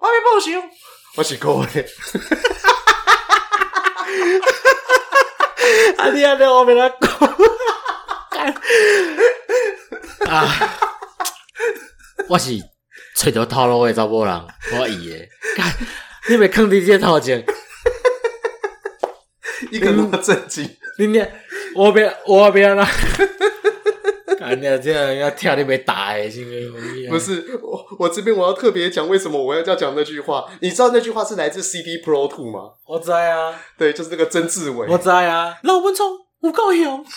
我没报销。我是各位。啊！你啊，你我没来讲。啊！我是找到套路的查某人，我伊的。干，你别坑你这套钱。一个那么正经，你念我别我别啦。啊，你这样要跳你别打诶，是不是？不是我，我这边我要特别讲为什么我要要讲那句话。你知道那句话是来自 CD Pro Two 吗？我知啊，对，就是那个曾志伟。我知啊，老文聪，我够勇，做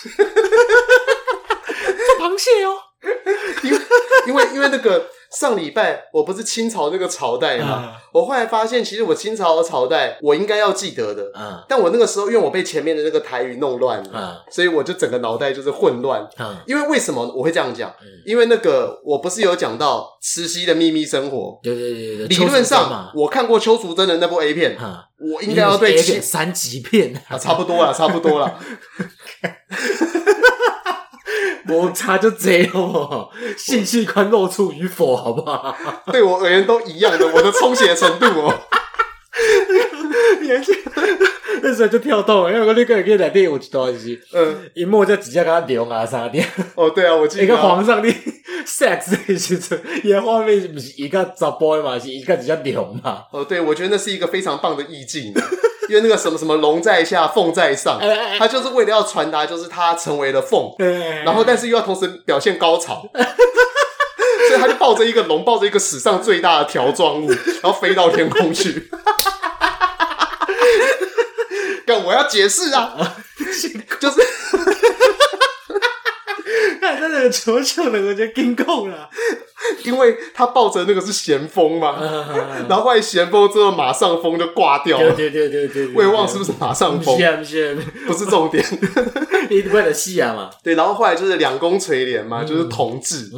螃蟹哦。因为因为因为那个。上礼拜我不是清朝那个朝代嘛，嗯、我后来发现，其实我清朝的朝代我应该要记得的，嗯，但我那个时候因为我被前面的那个台语弄乱了，嗯，所以我就整个脑袋就是混乱，嗯，因为为什么我会这样讲？嗯，因为那个我不是有讲到慈禧的秘密生活，对对对对，理论上我看过邱淑贞的那部 A 片，嗯，我应该要对起三级片。啊，差不多了，差不多了。摩擦就这样，性器官露出与否，好不好？对我而言都一样的，我的充血程度哦。年轻那时候就跳动，因为我那个人可以来电有几多东西。嗯，一摸就直接给他流啊啥的。哦，对啊，我记得。一个皇上的 sex 的时阵，伊画面不是一个查甫嘛，是一个直接流嘛。哦，对，我觉得那是一个非常棒的意境。因为那个什么什么龙在下，凤在上，他就是为了要传达，就是他成为了凤，然后但是又要同时表现高潮，所以他就抱着一个龙，抱着一个史上最大的条状物，然后飞到天空去。干，我要解释啊，就是。看那个球球的，我就惊恐了，因为他抱着那个是咸丰嘛，然后后来咸丰之后马上风就挂掉了，对对对对对，我也忘了是不是马上风，不是重点，你为了戏啊嘛，对，然后后来就是两宫垂帘嘛，就是同治。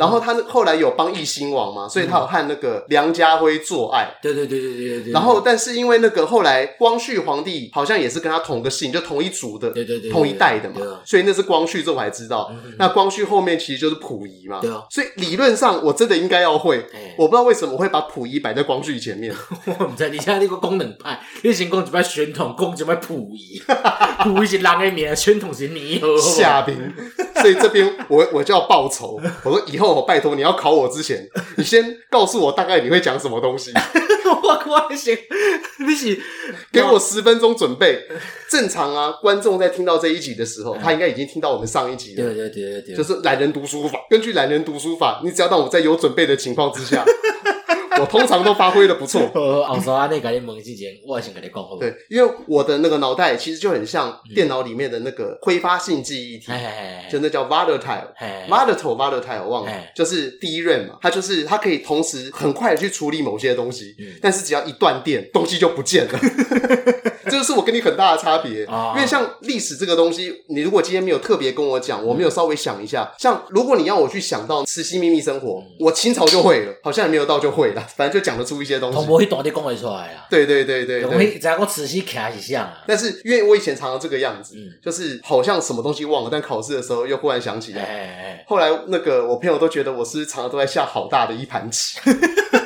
然后他后来有帮义兴王嘛，所以他有和那个梁家辉做爱。对对对对对对。然后，但是因为那个后来光绪皇帝好像也是跟他同个姓，就同一族的，对对对，同一代的嘛。所以那是光绪，这我还知道。那光绪后面其实就是溥仪嘛。对啊。所以理论上我真的应该要会。我不知道为什么我会把溥仪摆在光绪前面。我不知道你现在那个功能派，你先讲一摆宣统，讲一摆溥仪。溥仪是人的名，宣统是你。下兵。所以这边我我就要报仇。我说以后我拜托你要考我之前，你先告诉我大概你会讲什么东西。我我行，你是给我十分钟准备。正常啊，观众在听到这一集的时候，他应该已经听到我们上一集了。对对对对对，就是懒人读书法。根据懒人读书法，你只要让我在有准备的情况之下。我通常都发挥的不错。我，说啊，那个你问之前，我先跟你讲好？对，因为我的那个脑袋其实就很像电脑里面的那个挥发性记忆体，就那叫 volatile，volatile，volatile，忘了，就是 DRAM 嘛，它就是它可以同时很快的去处理某些东西，但是只要一断电，东西就不见了。这就是我跟你很大的差别，因为像历史这个东西，你如果今天没有特别跟我讲，我没有稍微想一下，像如果你要我去想到慈禧秘密生活，我清朝就会了，好像也没有到就会了。反正就讲得出一些东西，同不会大的讲会出来啊。对对对对，我只要我仔细看一下。但是因为我以前常常这个样子，就是好像什么东西忘了，但考试的时候又忽然想起来。后来那个我朋友都觉得我是常常都在下好大的一盘棋，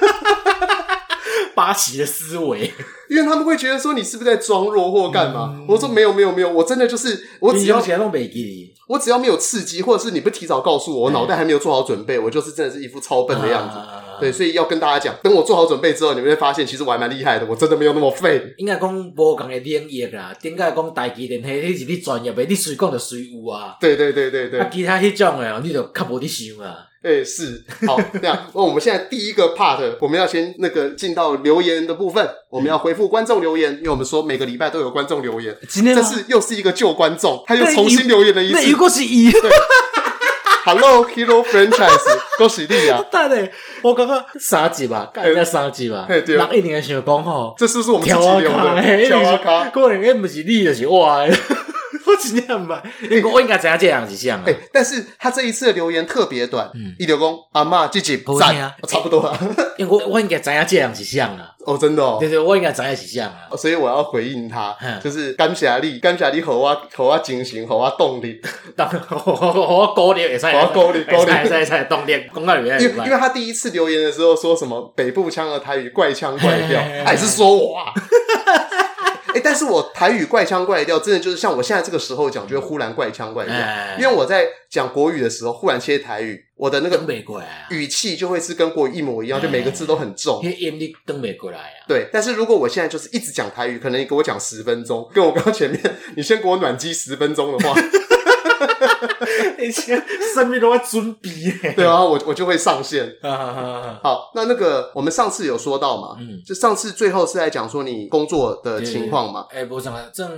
八旗的思维，因为他们会觉得说你是不是在装弱或干嘛？我说没有没有没有，我真的就是我只要。我只要没有刺激，或者是你不提早告诉我，我脑袋还没有做好准备，我就是真的是一副超笨的样子。对，所以要跟大家讲，等我做好准备之后，你们会发现其实我还蛮厉害的，我真的没有那么废。应该讲无共的领域啦，点解讲台积电迄迄是你专业的，你随讲就随有啊。对对对对对。啊，其他迄种诶，你就较无得想啊。诶是。好，这样，那我们现在第一个 part，我们要先那个进到留言的部分，我们要回复观众留言，因为我们说每个礼拜都有观众留言。今天这是又是一个旧观众，他又重新留言了一次。那如果是一。Hello Hero Franchise，恭喜你啊！但呢，我刚刚三集吧，应该三集吧。人一定想讲吼，这是不是我们自己用的？跳啊卡，可能也不是你，就是我。我真的唔捌，因为我应该知影这样是像啊。哎，但是他这一次的留言特别短，嗯，伊就讲阿嬷这集赞，差不多啊。因为我我应该知影这样是像啊。哦，真的哦。对对，我应该知影是像啊。所以我要回应他，就是感谢你，感谢你，和我给我精神，和我动力，当我我鼓励也是，我鼓励鼓励，在在动力，公告里面。因为因为他第一次留言的时候说什么北部腔的台语怪腔怪调，还是说我啊？哎，但是我台语怪腔怪调，真的就是像我现在这个时候讲，就会忽然怪腔怪调。因为我在讲国语的时候，忽然切台语，我的那个语气就会是跟国语一模一样，就每个字都很重。音你登没过来啊？对，但是如果我现在就是一直讲台语，可能你给我讲十分钟，跟我刚刚前面你先给我暖机十分钟的话。以前生命都要准备，对啊，我我就会上线。好，那那个我们上次有说到嘛，嗯，就上次最后是在讲说你工作的情况嘛，哎，不是啊，正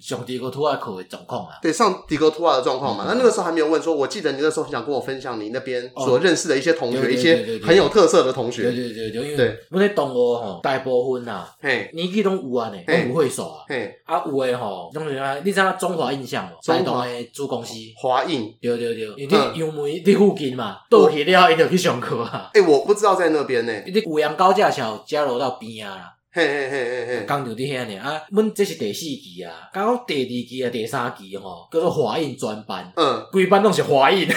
上迪格图瓦口的状况啊，对，上迪格图瓦的状况嘛。那那个时候还没有问说，我记得你那时候很想跟我分享你那边所认识的一些同学，一些很有特色的同学。对对对对，因为我在东吴吼，大部分呐，嘿，年纪都有啊呢，都不会说啊，嘿，啊有诶吼，种是啊，你知道中华印象哦，中华。的主公司。华印。对对对，因为杨梅伫附近嘛，倒去了伊就去上课啊。诶我不知道在那边呢。你五羊高架桥交流到边啊啦。嘿嘿嘿嘿嘿，讲就伫遐呢啊，阮这是第四期啊，刚好第二期啊，第三期吼，叫做华印专班。嗯，规班拢是华印。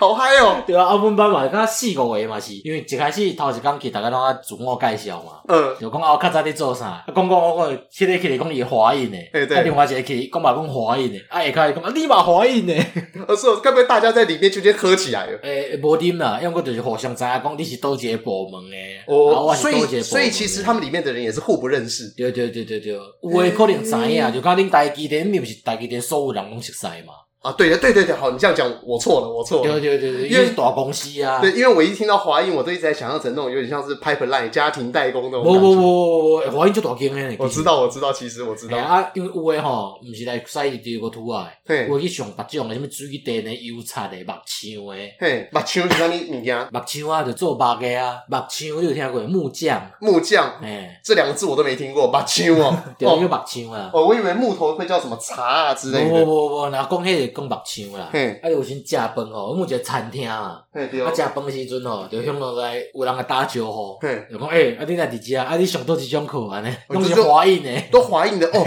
好嗨哦！对啊，阿文班嘛，刚四五个月嘛是，因为一开始头一工去，大家拢爱自我介绍嘛。嗯。就讲啊，我较早伫做啥？啊讲讲讲讲，迄个去讲伊华印诶。诶对。啊，另外一个去讲嘛讲华印诶，啊，下开讲啊，你嘛华印诶。呃，是，该不会大家在里面就直接喝起来了？诶，无啉啦，因为我就是互相知影讲你是倒一个部门诶。哦。所以，所以其实他们里面的人也是互不认识。对对对对对，有诶可能知影，就讲恁台积电，你毋是台积电所有人拢熟悉嘛？啊，对的，对对对，好，你这样讲，我错了，我错了。对对对对，因为是大公司啊。对，因为我一听到华印，我都一直在想象成那种有点像是 pipeline 家庭代工那种。不不不不不，华印就大间诶。我知道，我知道，其实我知道。啊，因为有诶吼，毋是来晒第二个图啊，有去上别种诶，什么水电诶、油漆诶、木枪诶。嘿，木枪是啥物物件？木枪啊，就做木个啊，木枪你有听过？木匠。木匠。哎，这两个字我都没听过，木枪哦。对，叫木枪啊。哦，我以为木头会叫什么茶啊之类的。不不不，然后讲迄个讲木匠啦。嘿，啊，有时食饭吼，阮有一个餐厅啊，啊，食饭诶时阵吼，就向落来有人来打招呼，就讲诶，啊，你来伫遮，啊，你上倒一种课安尼，拢是华印诶，都华印的哦。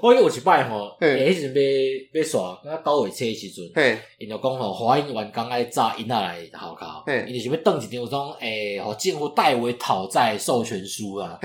我有一摆吼，诶，迄时阵要要耍，啊，九月初诶时阵，因就讲吼，华印员工爱炸因仔来学校，因就是要登一张种诶，互政府代为讨债授权书啊，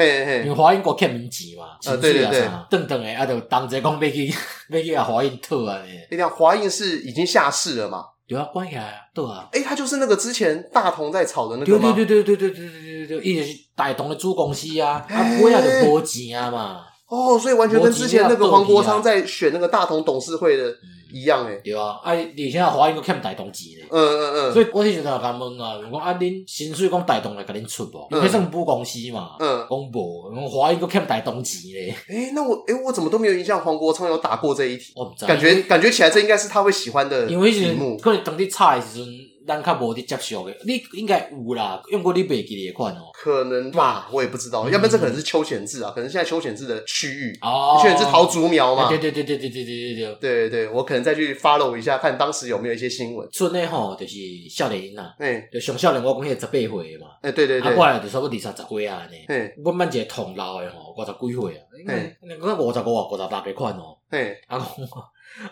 因为华印国欠民钱嘛，啊，对对对，登登诶，啊，就同齐讲要去 要去啊华印讨安尼。你讲华印是已经。下市了嘛？对啊，关起来啊，对啊。哎，他就是那个之前大同在炒的那个吗？对对对对对对对对对对，一直是大同的主公司啊，他不会要就无钱啊嘛。哦，所以完全跟之前那个黄国昌在选那个大同董事会的。一样诶，对啊，啊，你现在华英阁欠大同钱咧，嗯嗯嗯，所以我是就在甲问啊，讲啊，恁薪水讲大同来甲恁出无？因为算母公司嘛，嗯，讲无，讲华英阁欠大同钱咧。诶，那我诶，我怎么都没有印象黄国昌有打过这一题？我不知，感觉感觉起来这应该是他会喜欢的，因为是可能当地差的时阵。咱较无伫接受的，你应该有啦，用过你袂记的款哦。可能吧，我也不知道，要不然这可能是邱显智啊，可能现在邱显智的区域哦，邱显智桃竹苗嘛。对对对对对对对对对对。对，我可能再去 follow 一下，看当时有没有一些新闻。春呢吼，就是少年人呐，就上少年我讲迄个十八岁嘛，哎对对对，啊过来就差不多二三十岁啊呢，我们一个同老的吼，五十几岁啊，讲五十五啊五十六个款哦，啊讲。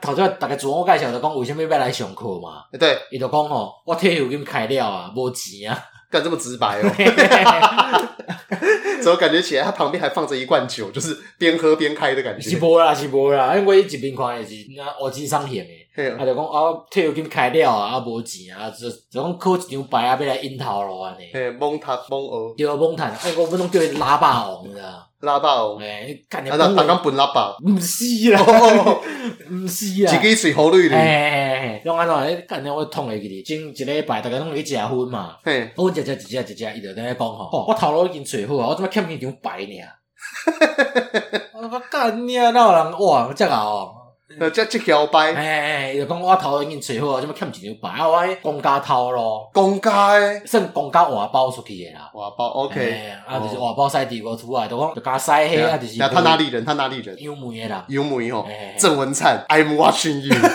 头先大家自我介绍就讲为什么要来上课嘛？对，伊就讲吼，我退休金开了啊，无钱啊，干这么直白哦。怎么感觉起来他旁边还放着一罐酒，就是边喝边开的感觉？是无啦，是无啦，因为一边看也是那我经商险诶，他就讲啊，退休金开了啊，啊无钱啊，就就讲考一张牌啊，要来应头路安尼。嘿，蒙塔蒙学，对啊，蒙塔，哎，我不拢叫伊喇叭王，你知道？喇叭王，哎，干你，他他刚本喇叭，唔是啦，唔是啦，自己随好累咧。哎，用安怎？诶，干你我痛会记哩，前一礼拜大家拢去食薰嘛，嘿，我食食一食一食，伊就在那讲吼，我头路已经揣好啊，我怎么欠伊张牌呢？我讲干你啊，哪有人哇，这个哦。呃，叫这条牌，哎，就讲我头已经找好，什么欠一张牌啊？我公家头咯，公家诶，算公家外包出去的啦，外包 OK，啊，就是外包塞地沟出来，就讲就加塞黑啊，就是。那他哪里人？他哪里人？幽梅的啦，幽梅哦，郑文灿，I'm watching you。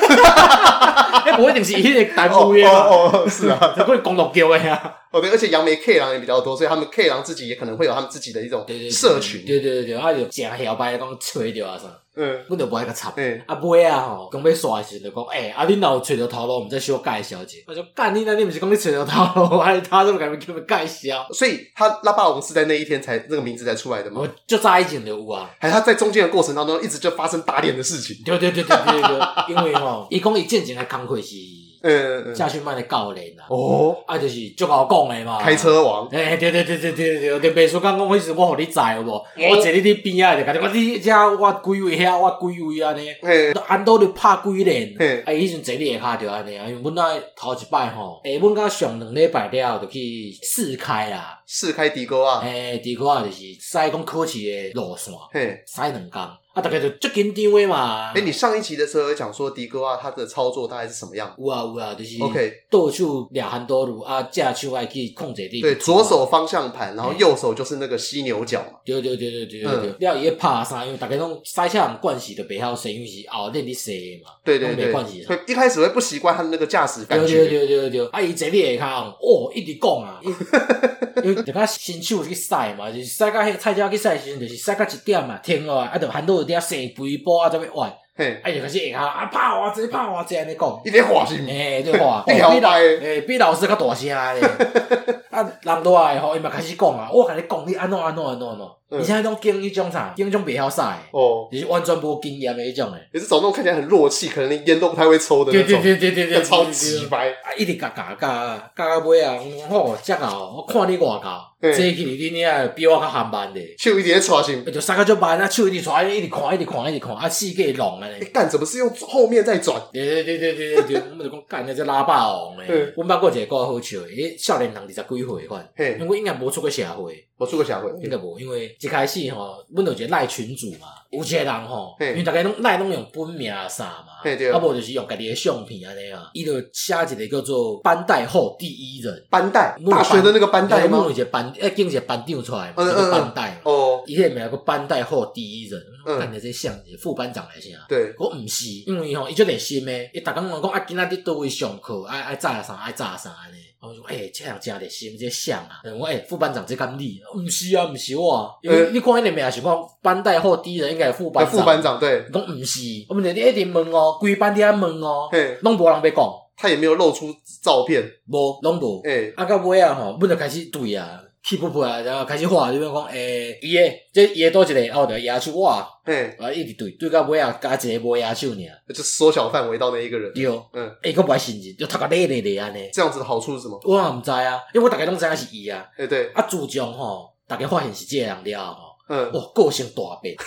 哎，不一定是伊个单独诶嘛，哦，是啊，就可以公路叫诶呀。哦对，而且杨梅 K 狼也比较多，所以他们 K 狼自己也可能会有他们自己的一种社群。对对对对，啊就正摇摆讲吹掉啊啥。嗯，阮就无爱甲插。嗯，啊尾啊吼，讲要刷时就讲，诶，啊你若有揣着头路，我们再小介绍者。我就干你那，你毋是讲你揣着头路，还是他这么敢给你介绍？所以他拉霸王是在那一天才那个名字才出来的吗？我就在一前就有啊，还是他在中间的过程当中一直就发生打脸的事情。对对对对对对，因为吼，伊讲伊进前还工课是。嗯，驾训班的教练啦，哦，啊，就是足好讲的嘛，开车王，诶，对对对对对对，就秘书讲讲，迄时我互你载有无？我坐你伫边啊，就甲你讲，你遮我几位遐，我几位安尼，嘿，安都着拍几连，嘿，啊，迄阵坐你下骹着安尼啊，因为阮那头一摆吼，诶，阮甲上两礼拜了后，就去试开啦，试开地沟啊，诶，地沟啊，就是使讲考试的路线，嘿，使两工。啊，大概就最紧张的嘛。诶，你上一期的时候有讲说迪哥啊，他的操作大概是什么样？有啊有啊，就是 OK，倒手抓很多路啊，正手爱去控制你。对，左手方向盘，然后右手就是那个犀牛角嘛。对对对对对对对。要伊个拍啥？因为大家拢赛车很惯习的袂晓使，因为是后练你使嘛。对对对。惯习。会一开始会不习惯他的那个驾驶感觉。对对对对对。啊，伊坐你下骹哦，一直讲啊，因为就较新手去赛嘛，就是赛到迄菜鸟去赛时阵，就是赛到一点嘛，停落来啊，就喊到有点生肥。波啊，这边玩，嘿，哎，就开始下啊，拍我这，拍我这，安尼讲，伊咧话是，哎，对话，比老，诶，比老师较大声咧，啊，人多来吼，伊嘛开始讲啊，我甲你讲，你安怎安怎安怎安怎，你现在种经迄种啥，经种袂晓赛，哦，你是完全无经验的迄种诶，也是找那种看起来很弱气，可能连烟都不太会抽的那种，对对对对超级白，啊，一直嘎嘎嘎，嘎到尾啊，我讲哦，我看你外口。坐起你你啊，比我较还慢的，手一直在抓心，就三个就慢啊，手一直抓，一直看，一直看，一直看，啊，四个龙啊，嘞干怎么是用后面再转？对对对对对对，我们就讲干那只拉霸王嘞。我捌过一个够好笑的，诶，少年人二十几岁款，因为应该无出过社会，无出过社会，应该无，因为一开始吼，阮有一个赖群主嘛，有一个人吼，因为大家拢赖拢用本名啥嘛，啊无就是用家己的相片安尼啊，伊就写一个叫做班代后第一人，班代？大学的那个班代吗？一个班，诶，经一个班。长出来，这个班代哦，伊迄个名个班代后第一人，看着这像副班长来先啊。对，我毋是，因为吼伊就连心诶，伊逐工讲讲啊，今仔日倒位上课，爱爱炸啥爱炸啥安尼。我说诶，这样真连心，这像啊。我诶，副班长这干你，毋是啊，毋是我，因为你看迄个名是讲班代后第一人，应该是副班。副班长对，讲毋是，我们你一直问哦，规班在问哦，嘿，拢无人要讲，他也没有露出照片，无拢无，诶，啊到尾啊吼，阮就开始对啊。起不不啊，然后开始画，就比如讲，诶，伊诶，这伊诶多一个，哦，对，野手哇，嘿，啊，一直对，对到尾啊，加一个无野手尔，就缩小范围到那一个人，对，嗯，诶，个不爱信任，就读个累累的安尼，这样子的好处是什么？我也毋知啊，因为我大概拢知影是伊啊，诶，对，啊，自从吼，大家发现是这个人了吼，嗯，哇，个性大变。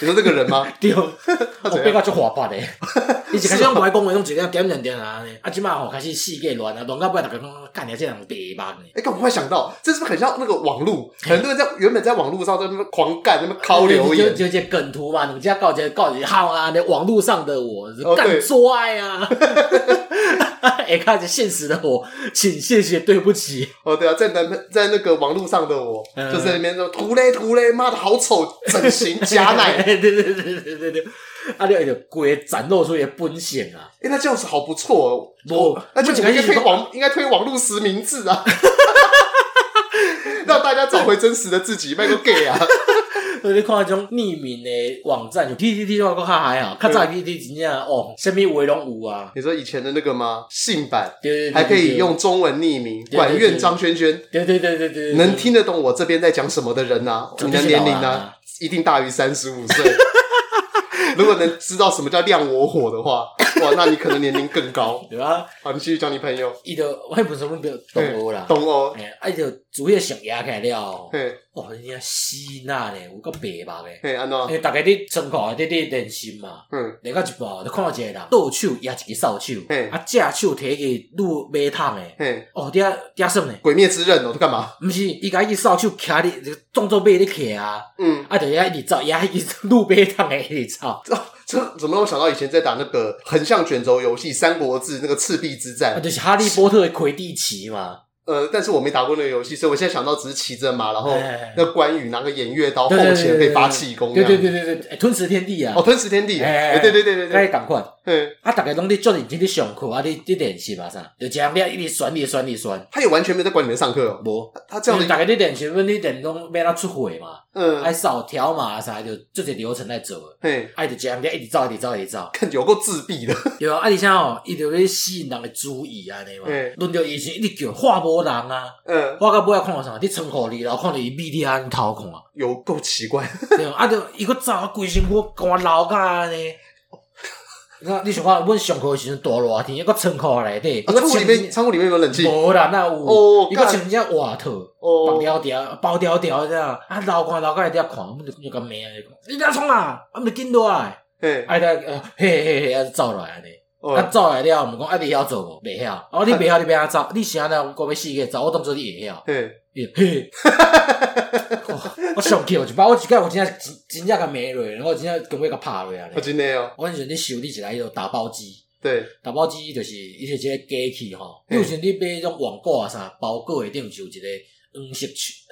你说这个人吗？对，我变个足活泼的。以前开始用外公话，用一点点点点啊，啊，今嘛吼开始世界乱啊，乱到尾大家讲，干你这人白目呢。哎，刚我想到，这是不是很像那个网络？很多人在原本在网络上在那边狂干，那边拷留言，就就梗图嘛，你家告捷告捷好啊，那网络上的我干拽啊。哎，看着现实的我，请谢谢对不起。哦，对啊，在那在那个网络上的我，就在那边说涂嘞涂嘞，妈的好丑，整形假奶。对对对对对对，啊，你就鬼展露出一个本性啊！哎，那这样子好不错哦。不，那就应该推网，应该推网络实名制啊，让大家找回真实的自己，卖个 gay 啊！所以你看那种匿名的网站，就 PTT 话较还好，较早 PTT 真正哦，什么话拢有啊？你说以前的那个吗？信版，对，还可以用中文匿名。管院张轩轩，对对对对对，能听得懂我这边在讲什么的人呐？你的年龄呢？一定大于三十五岁。如果能知道什么叫亮我火的话，哇，那你可能年龄更高，对啊？好，你继续交你朋友。伊就我本身我比较懂欧啦，东欧，哎，就主要上牙开了，嘿，哇，人家吸那呢，有个白目的，嘿，安怎？因为大概你参考的你练习嘛，嗯，练到一半就看到一个人，倒手压一个扫帚，嘿，啊，正手提一个卤马桶的，嘿，哦，底下底下什么呢？鬼灭之刃哦，他干嘛？毋是，伊家一扫帚卡你，装作马在骑啊，嗯，啊，就一直走，压一个卤马桶诶一直走。这怎么让我想到以前在打那个横向卷轴游戏《三国志》那个赤壁之战？啊，就是哈利波特的魁地奇嘛。呃，但是我没打过那个游戏，所以我现在想到只是骑着马，然后那关羽拿个偃月刀，后前可以发气功。对对对对对，吞食天地啊！哦，吞食天地，哎，对对对对对，赶快。嗯，啊，大家拢在做认真的上课啊，你你练习嘛啥？就这样，你一直酸，一直酸，一直酸。他也完全没在管你们上课哦。不，他这样子。大概你练习，问你练拢要他出会嘛？嗯，还扫条码啥，就这些流程在走。嘿，啊，就这样，一直走，一直走，一直走。看有够自闭的。对啊，啊，你像哦，伊就咧吸引人的注意啊，你嘛。轮到以前一直叫画无人啊。嗯。我到尾要看到啥？你窗口里，然后看到伊米滴安头看啊。有够奇怪。对啊，就伊个走，规身躯干流甲安尼。你看，你想看，阮上课的时阵大热天，一个仓库内底，仓库里面，仓库里面有冷气？无啦，那有，一个穿只外套，绑条条，包条条这样，啊，流汗流甲一点看，我们就就甲骂啊，你哪创啊，我们紧落来，嘿，哎，他，嘿嘿嘿，啊，走来安尼，啊，走来了，毋讲啊，你晓做无？袂晓，哦，你袂晓，你要安怎走？你啥呢？我要死个走，我当做你会晓，嘿，嘿，我上气，我一把我一个我真正真真正甲骂落，然后真正根本甲拍落啊！我真诶哦，我阵时你修理一台迄个打包机，对，打包机就是伊是一个机器吼，有时你买迄种网购啊啥，包裹诶顶就有一个黄色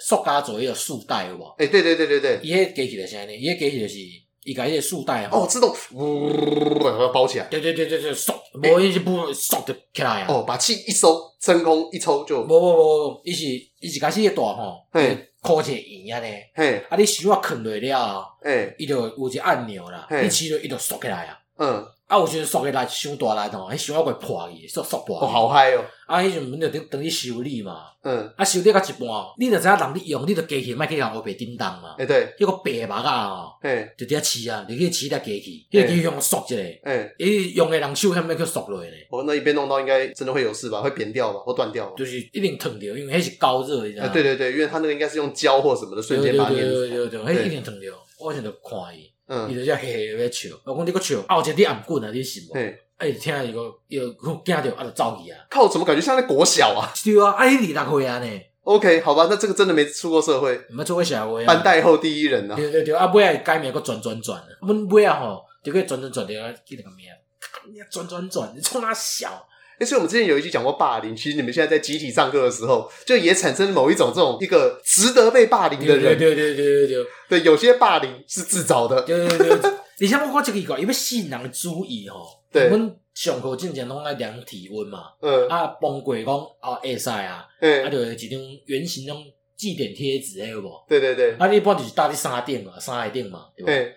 塑胶做迄个束带有无？诶，对对对对对，伊迄机器就是安尼，伊迄机器就是伊甲迄个束带哦，自动呜把它包起来，对对对对对，缩，无伊是不缩得起来啊！哦，把气一收，真空一抽就，无无无，伊是伊是开始个大吼，嘿。箍一个圆安尼，嘿，啊，你手啊囥落了，嘿，伊就有一个按钮啦，你起落伊就缩起来啊，嗯，啊，有时缩起来伤大力吼，迄手啊会破去，缩缩破，哦，好嗨哦，啊，迄阵就等等于修理嘛，嗯，啊，修理到一半，你着知影人你用，你着机器莫去人乌白叮当嘛，诶，对，迄个白目啊，吼，嘿，就伫遐饲啊，你去试下机器，迄个机器用缩一下，诶，伊用诶人手还没去缩落咧，哦，那一边弄到应该真的会有事吧？会扁掉吧？或断掉？就是一定烫掉，因为迄是高热，你知道吗？对对对，因为它那个应该是用胶或什么的瞬间把它黏住，对对对，迄一定疼掉。我现在看伊，嗯，伊就只嘿嘿在笑，我讲你个笑，啊，有一个你按棍啊，你信无？哎，听伊个又惊着，啊，就走去啊！靠，怎么感觉像在国小啊？对啊，啊，你二十岁啊呢？OK，好吧，那这个真的没出过社会，没出过社会啊，班代后第一人啊！对对对，啊，尾仔改名个转转转，阮尾啊吼就可以转转转的，记得个名，你转转转，你冲他笑。哎，所以我们之前有一集讲过霸凌，其实你们现在在集体上课的时候，就也产生某一种这种一个值得被霸凌的人。对对对对对对，对，有些霸凌是自找的。对对对，你像我讲这个，因为吸引人的注意吼。对。我们上课之前拢爱量体温嘛。嗯。啊，崩溃讲啊，会使啊。嗯。啊，就一张圆形种记点贴纸，有无？对对对。啊，你一般就是搭在衫顶嘛，衫顶嘛，对吧？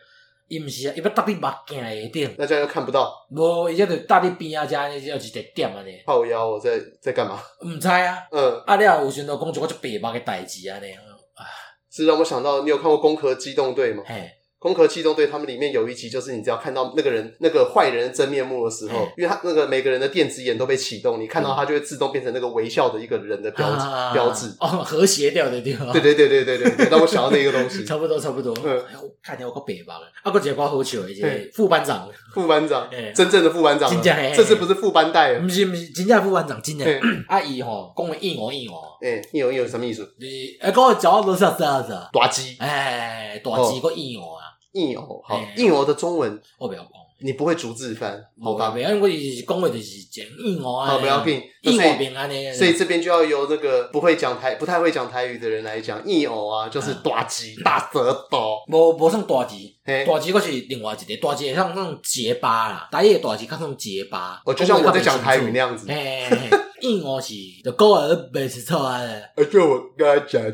伊毋是啊，伊要搭伫目镜下顶，那这样又看不到。无，伊这着搭伫边啊，遮要一个点安尼。靠腰，我在在干嘛？毋知啊。嗯。啊，了有时阵讲一个就白目诶代志安尼。啊，是让我想到，你有看过《攻壳机动队》吗？嘿。攻壳机动队他们里面有一集，就是你只要看到那个人那个坏人的真面目的时候，因为他那个每个人的电子眼都被启动，你看到他就会自动变成那个微笑的一个人的标志标志哦，和谐掉的地方。对对对对对对，让我想到那个东西。差不多差不多。嗯，看起来我个北方了。啊，个结巴好笑的是副班长，副班长，真正的副班长，这次不是副班带，不是不是，真正副班长，真正。阿姨吼，讲的一模一模。哎，一模一模什么意思？你哎，讲的脚都是这样子。大鸡。哎，大鸡个一模啊。硬偶好，硬偶的中文我不要讲，你不会逐字翻，好吧？因为我是讲的就是讲硬哦啊，好，不要紧，硬哦平安的，所以这边就要由这个不会讲台、不太会讲台语的人来讲，硬哦啊，就是大吉、大舌头，无无算大吉，大鸡我是另外一个，大鸡像那种结巴啦，大叶大鸡较像结巴，哦，就像我在讲台语那样子。硬哦是，就狗儿没吃错啊！而且我刚才讲的，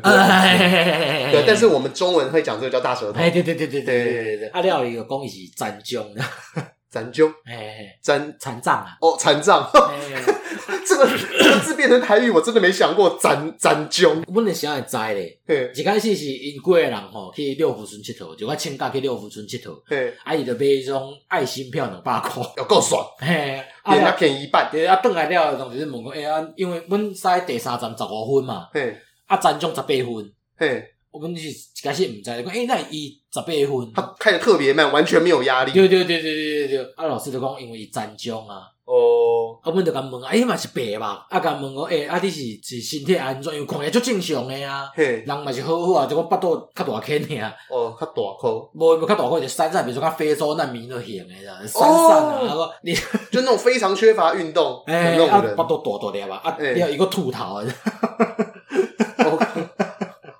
对，但是我们中文会讲这个叫大舌头。哎，对对对对对对对对。阿廖一个讲是残障，残障，哎，残残障啊！哦，残障，这个这个字变成台语，我真的没想过。残残障，我们想会知咧。一开始是因几个人吼去六福村佚佗，就我请假去六福村佚佗。啊，伊就买一种爱心票两百块，有够爽。人家便宜一半，对啊，转来了，就是问讲，哎呀，因为阮使第三站十五分嘛，嘿，啊，残障十八分，嘿，我们是一开始毋知，讲，哎，那伊十八分，他开的特别慢，完全没有压力。对对对对对对对，啊，老师就讲，因为伊残障啊，哦，啊，阮就甲问，哎嘛是白吧？啊，甲问我，诶，啊，你是是身体安怎？因为看起来足正常诶啊，人嘛是好好啊，就讲腹肚较大颗尔。哦，较大颗，无无较大颗就散散，比如说较非洲难民都型诶啦，散散啊，啊个你 就那种非常缺乏运动，诶，啊，腹肚大大粒吧，啊，要一个秃头，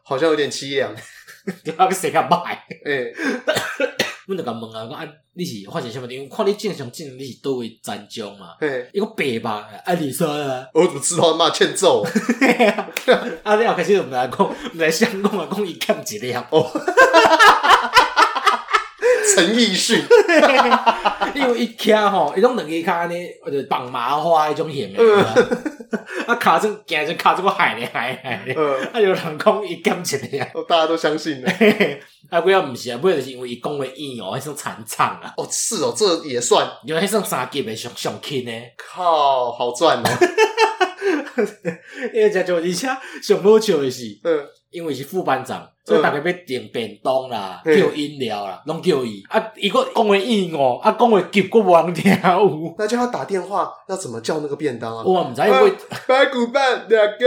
好像有点凄凉，啊个谁敢买？诶。阮就甲问啊，讲啊，你是发生啥物事？看你正常正常，你是倒位战将嘛？嘿，伊讲白吧，啊，你说啊，我怎么知道他妈欠揍？啊，你后开始毋知讲，毋来相讲啊，讲伊欠一粒哦。陈奕迅，因为伊徛吼，伊拢两个骹安尼，就绑麻花迄种型诶。啊，卡正行就卡这个海咧海海咧，啊，有人讲伊欠一粒，大家都相信的。啊，不要毋是啊，不要就是因为伊讲话硬哦，迄种残唱啊。哦，是哦，这也算，有迄种三级的上上轻呢。靠，好赚哦。因为这就而且上好笑的是，嗯，因为是副班长，所以大家要订便当啦，叫饮料啦，拢叫伊。啊，伊个讲话硬哦，啊，讲话急个无人听有。那叫他打电话，要怎么叫那个便当啊？我毋知因为排骨饭两个。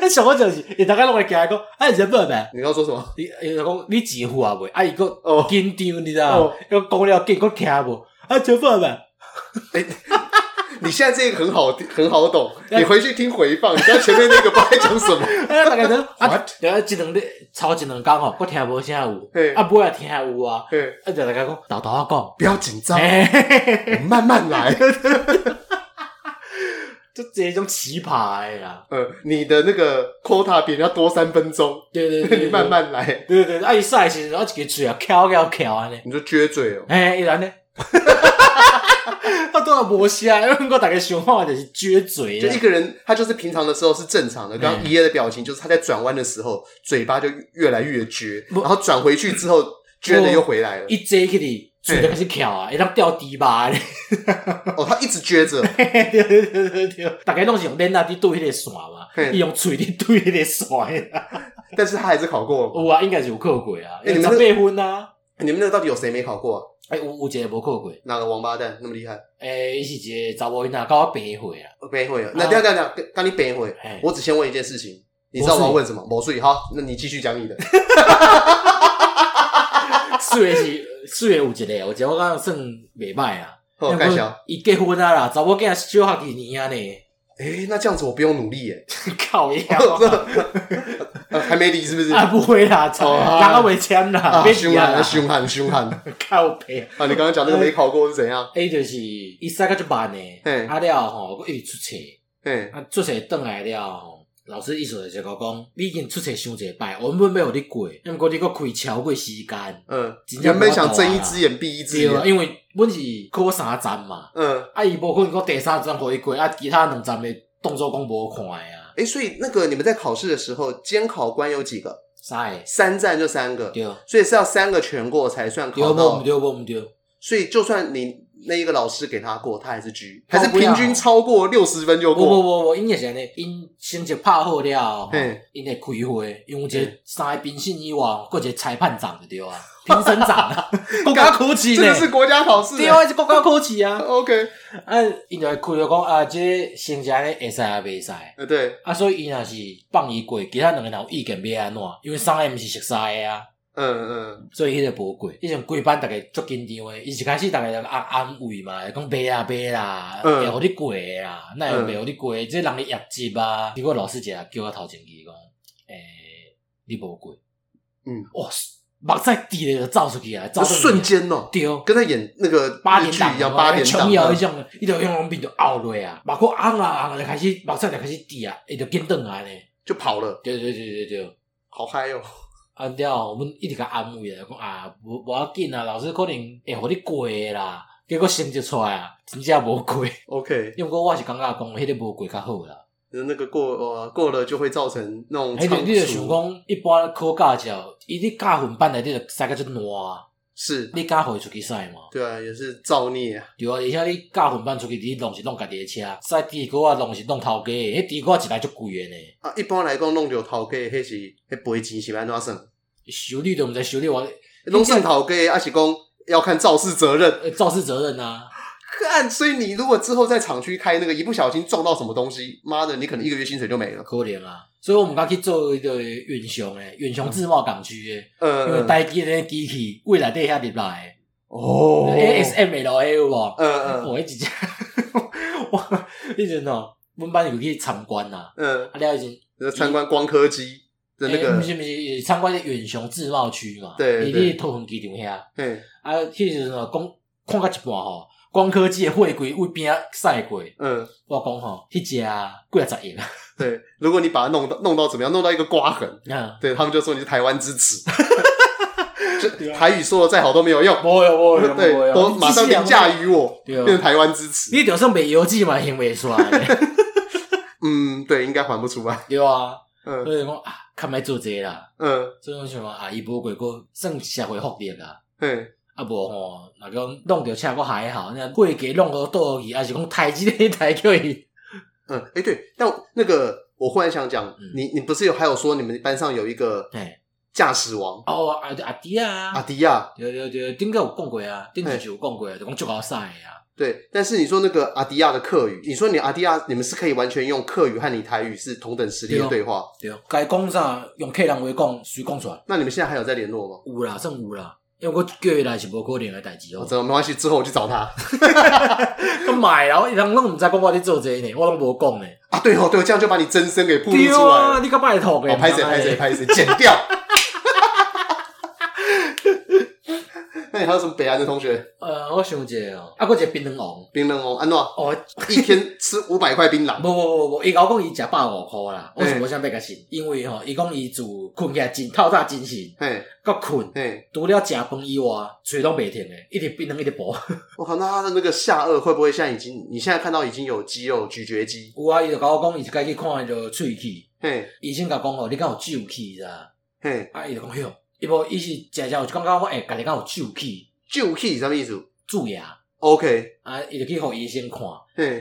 那 小我就是，伊大家拢会讲讲，哎，日本呗。你要说什么？伊伊就讲你几户啊？未？啊，伊个紧张，你知道？要讲了紧，我听无。啊，日本呗。哎，你现在这个很好，很好懂。你回去听回放，你知道前面那个不爱讲什么？哎，大概都啊，对啊，一两日，超一两工吼，我听无啥有。啊，不会听有啊。啊，就大家讲，豆豆啊讲，不要紧张，我慢慢来。就这种奇葩哎呀！呃，你的那个 quota 比人家多三分钟，对对对，你慢慢来，对对对，啊，一赛时然后一个嘴啊，翘翘翘安尼，你就撅嘴哦，哎，依然呢，哈哈哈哈哈，他都要磨瞎，因为我大概想法就是撅嘴，就一个人，他就是平常的时候是正常的，刚刚爷爷的表情就是他在转弯的时候，嘴巴就越来越撅，然后转回去之后，撅的又回来了，一撅起你。嘴就开始翘啊，一当掉低吧？哦，他一直撅着。对对对对对，大概拢是用脸啊，滴对迄个线嘛，伊用嘴滴对迄个线。但是他还是考过。有啊，应该是有考过啊。哎，你们十八分啊？你们那个到底有谁没考过？哎，有有一个无考过。哪个王八蛋那么厉害？哎，伊是一个查某囡仔，跟我平会啊。平会啊？那等下等下，跟你平会。我只先问一件事情，你知道我要问什么？某岁。好，那你继续讲你的。四月是。四月有一个，我觉得我感觉算袂歹啊。好，介绍。伊结婚啊啦，查某囝小学几年啊呢？诶，那这样子我不用努力耶。靠呀！还没离是不是？啊，不会啦，操，哪个没签啦？别凶悍，凶悍，凶悍。靠北啊！你刚刚讲那个没考过是怎样？诶，就是伊三个就办呢。嘿，啊了吼，一直出册。嘿，啊出册转来了。老师意思就是讲，你已经出册伤一摆，我原本要互你过，因为你阁开超过时间。嗯，原本想睁一只眼闭一只眼，因为阮是考三站嘛。嗯，啊，伊无可能讲第三站互伊过，啊，其他两站的动作讲无看啊。诶，所以那个你们在考试的时候，监考官有几个？三，三站就三个。对，所以是要三个全过才算考到。对不？对不？对。所以就算你。那一个老师给他过，他还是 G，还是平均超过六十分就过。不不不不，因也是安尼，因成绩拍好了，因会开会，因为这三个评审以外，阁一个裁判长的对啊，评审长啊，国家考试呢，这个是国家考试，对啊，是国家考试啊。OK，啊，因为开了讲啊，这成绩呢会使啊，袂使。呃，对，啊，所以伊若是放伊过，其他两个人有意见要安怎？因为三个毋是熟悉的啊。嗯嗯，所以迄个无过，以前规班逐个足紧张诶，伊一开始逐个就安安慰嘛，讲别啊别啦，会互你过诶啦，那会袂互你过，即人诶业绩啊。结果老师一下叫我头前去讲，诶，你无过，嗯，哇，目屎滴咧就走出去啊，照瞬间哦，对，跟他演那个八点档一样，八点，琼瑶迄种，伊就用红笔就拗落啊，目眶红啊红就开始目屎就开始滴啊，伊就紧转来咧，就跑了，对对对对对，好嗨哦。啊了，我们一直甲安慰啊，讲啊，无无要紧啊，老师可能会互你过啦。结果成绩出来啊，真正无过。OK，因为我是感觉讲，迄个无过较好啦。那个过呃过了就会造成那种。迄个你就想讲，一般考驾照，伊伫教训班内底就塞个真烂。是，你教会出去赛嘛？对啊，也是造孽啊。对啊，而且你教混班出去，你拢是弄家己的车，赛地瓜啊，拢是弄头家，迄地瓜一来就贵诶呢。啊，一般来讲，弄着头家，迄是迄赔钱是安怎算？修理都毋知修理我，拢算头家，还是讲要看肇事责任？肇事责任啊！看，所以你如果之后在厂区开那个，一不小心撞到什么东西，妈的，你可能一个月薪水就没了。可怜啊！所以我们刚去做一个远雄诶，远雄自贸港区诶，嗯，因为台积电机器未来底下入来哦，ASML 有无？嗯嗯，我一直讲，我一直喏，我们班有去参观呐，嗯，啊，了已经参观光刻机的那个，不是不是参观远雄自贸区嘛？对，你去桃园机场遐，对，啊，其实喏，讲看到一半吼。光科技的货柜为边晒过，嗯，我讲吼，一家贵啊十亿啊。对，如果你把它弄到弄到怎么样，弄到一个刮痕，嗯，对他们就说你是台湾之耻。就台语说的再好都没有用，没有没有，对，都马上凌驾于我，变成台湾之耻。你就算美游记嘛，还没出来。嗯，对，应该还不出来。对啊，嗯，所以讲啊，看卖做这啦，嗯，所以讲什么啊，伊无过过算社会福利啦，嗯。啊无吼，若讲弄着车阁还好，那会计弄个倒去，还是讲台积电台叫伊。嗯，诶、欸、对，但那个我忽然想讲，嗯、你你不是有还有说你们班上有一个驾驶王？哦，阿阿迪亚，阿迪亚，对对对，顶个有讲过啊，顶个就有讲过，就讲足够晒啊。对，但是你说那个阿迪亚的客语，你说你阿迪亚，你们是可以完全用客语和你台语是同等实力的对话？对，该讲啥用客人话讲，谁讲出来。那你们现在还有在联络吗？有啦，算有啦。因为我叫伊来是无可能的代志哦。这没关系，之后我去找他。他买啊，人拢唔知讲我伫做这呢，我拢无讲呢。啊，对哦，对，这样就把你真身给暴露出来了。啊，你个拜托嘅。拍谁拍谁拍谁，剪掉。那你还有什么北安的同学？呃，我想一下哦，啊，搁一个槟榔王，槟榔王安怎？哦，一天吃五百块槟榔？不不不不，伊甲我讲伊食百五箍啦，我是无啥要甲信，因为吼，伊讲伊自困起来真透早精神，嘿，搁困，嘿，除了食饭以外，嘴拢袂停诶，一直槟榔一直补。我靠，那他的那个下颚会不会现在已经？你现在看到已经有肌肉咀嚼肌？有啊，伊就甲我讲，伊是该去看迄个喙齿，嘿，医生甲讲吼，你敢有酒气是啊？嘿，啊，伊就讲哟。伊无，伊是食食，我就感觉我会，家己敢有酒气，酒气是啥物意思？蛀牙。OK，啊，伊就去互医生看，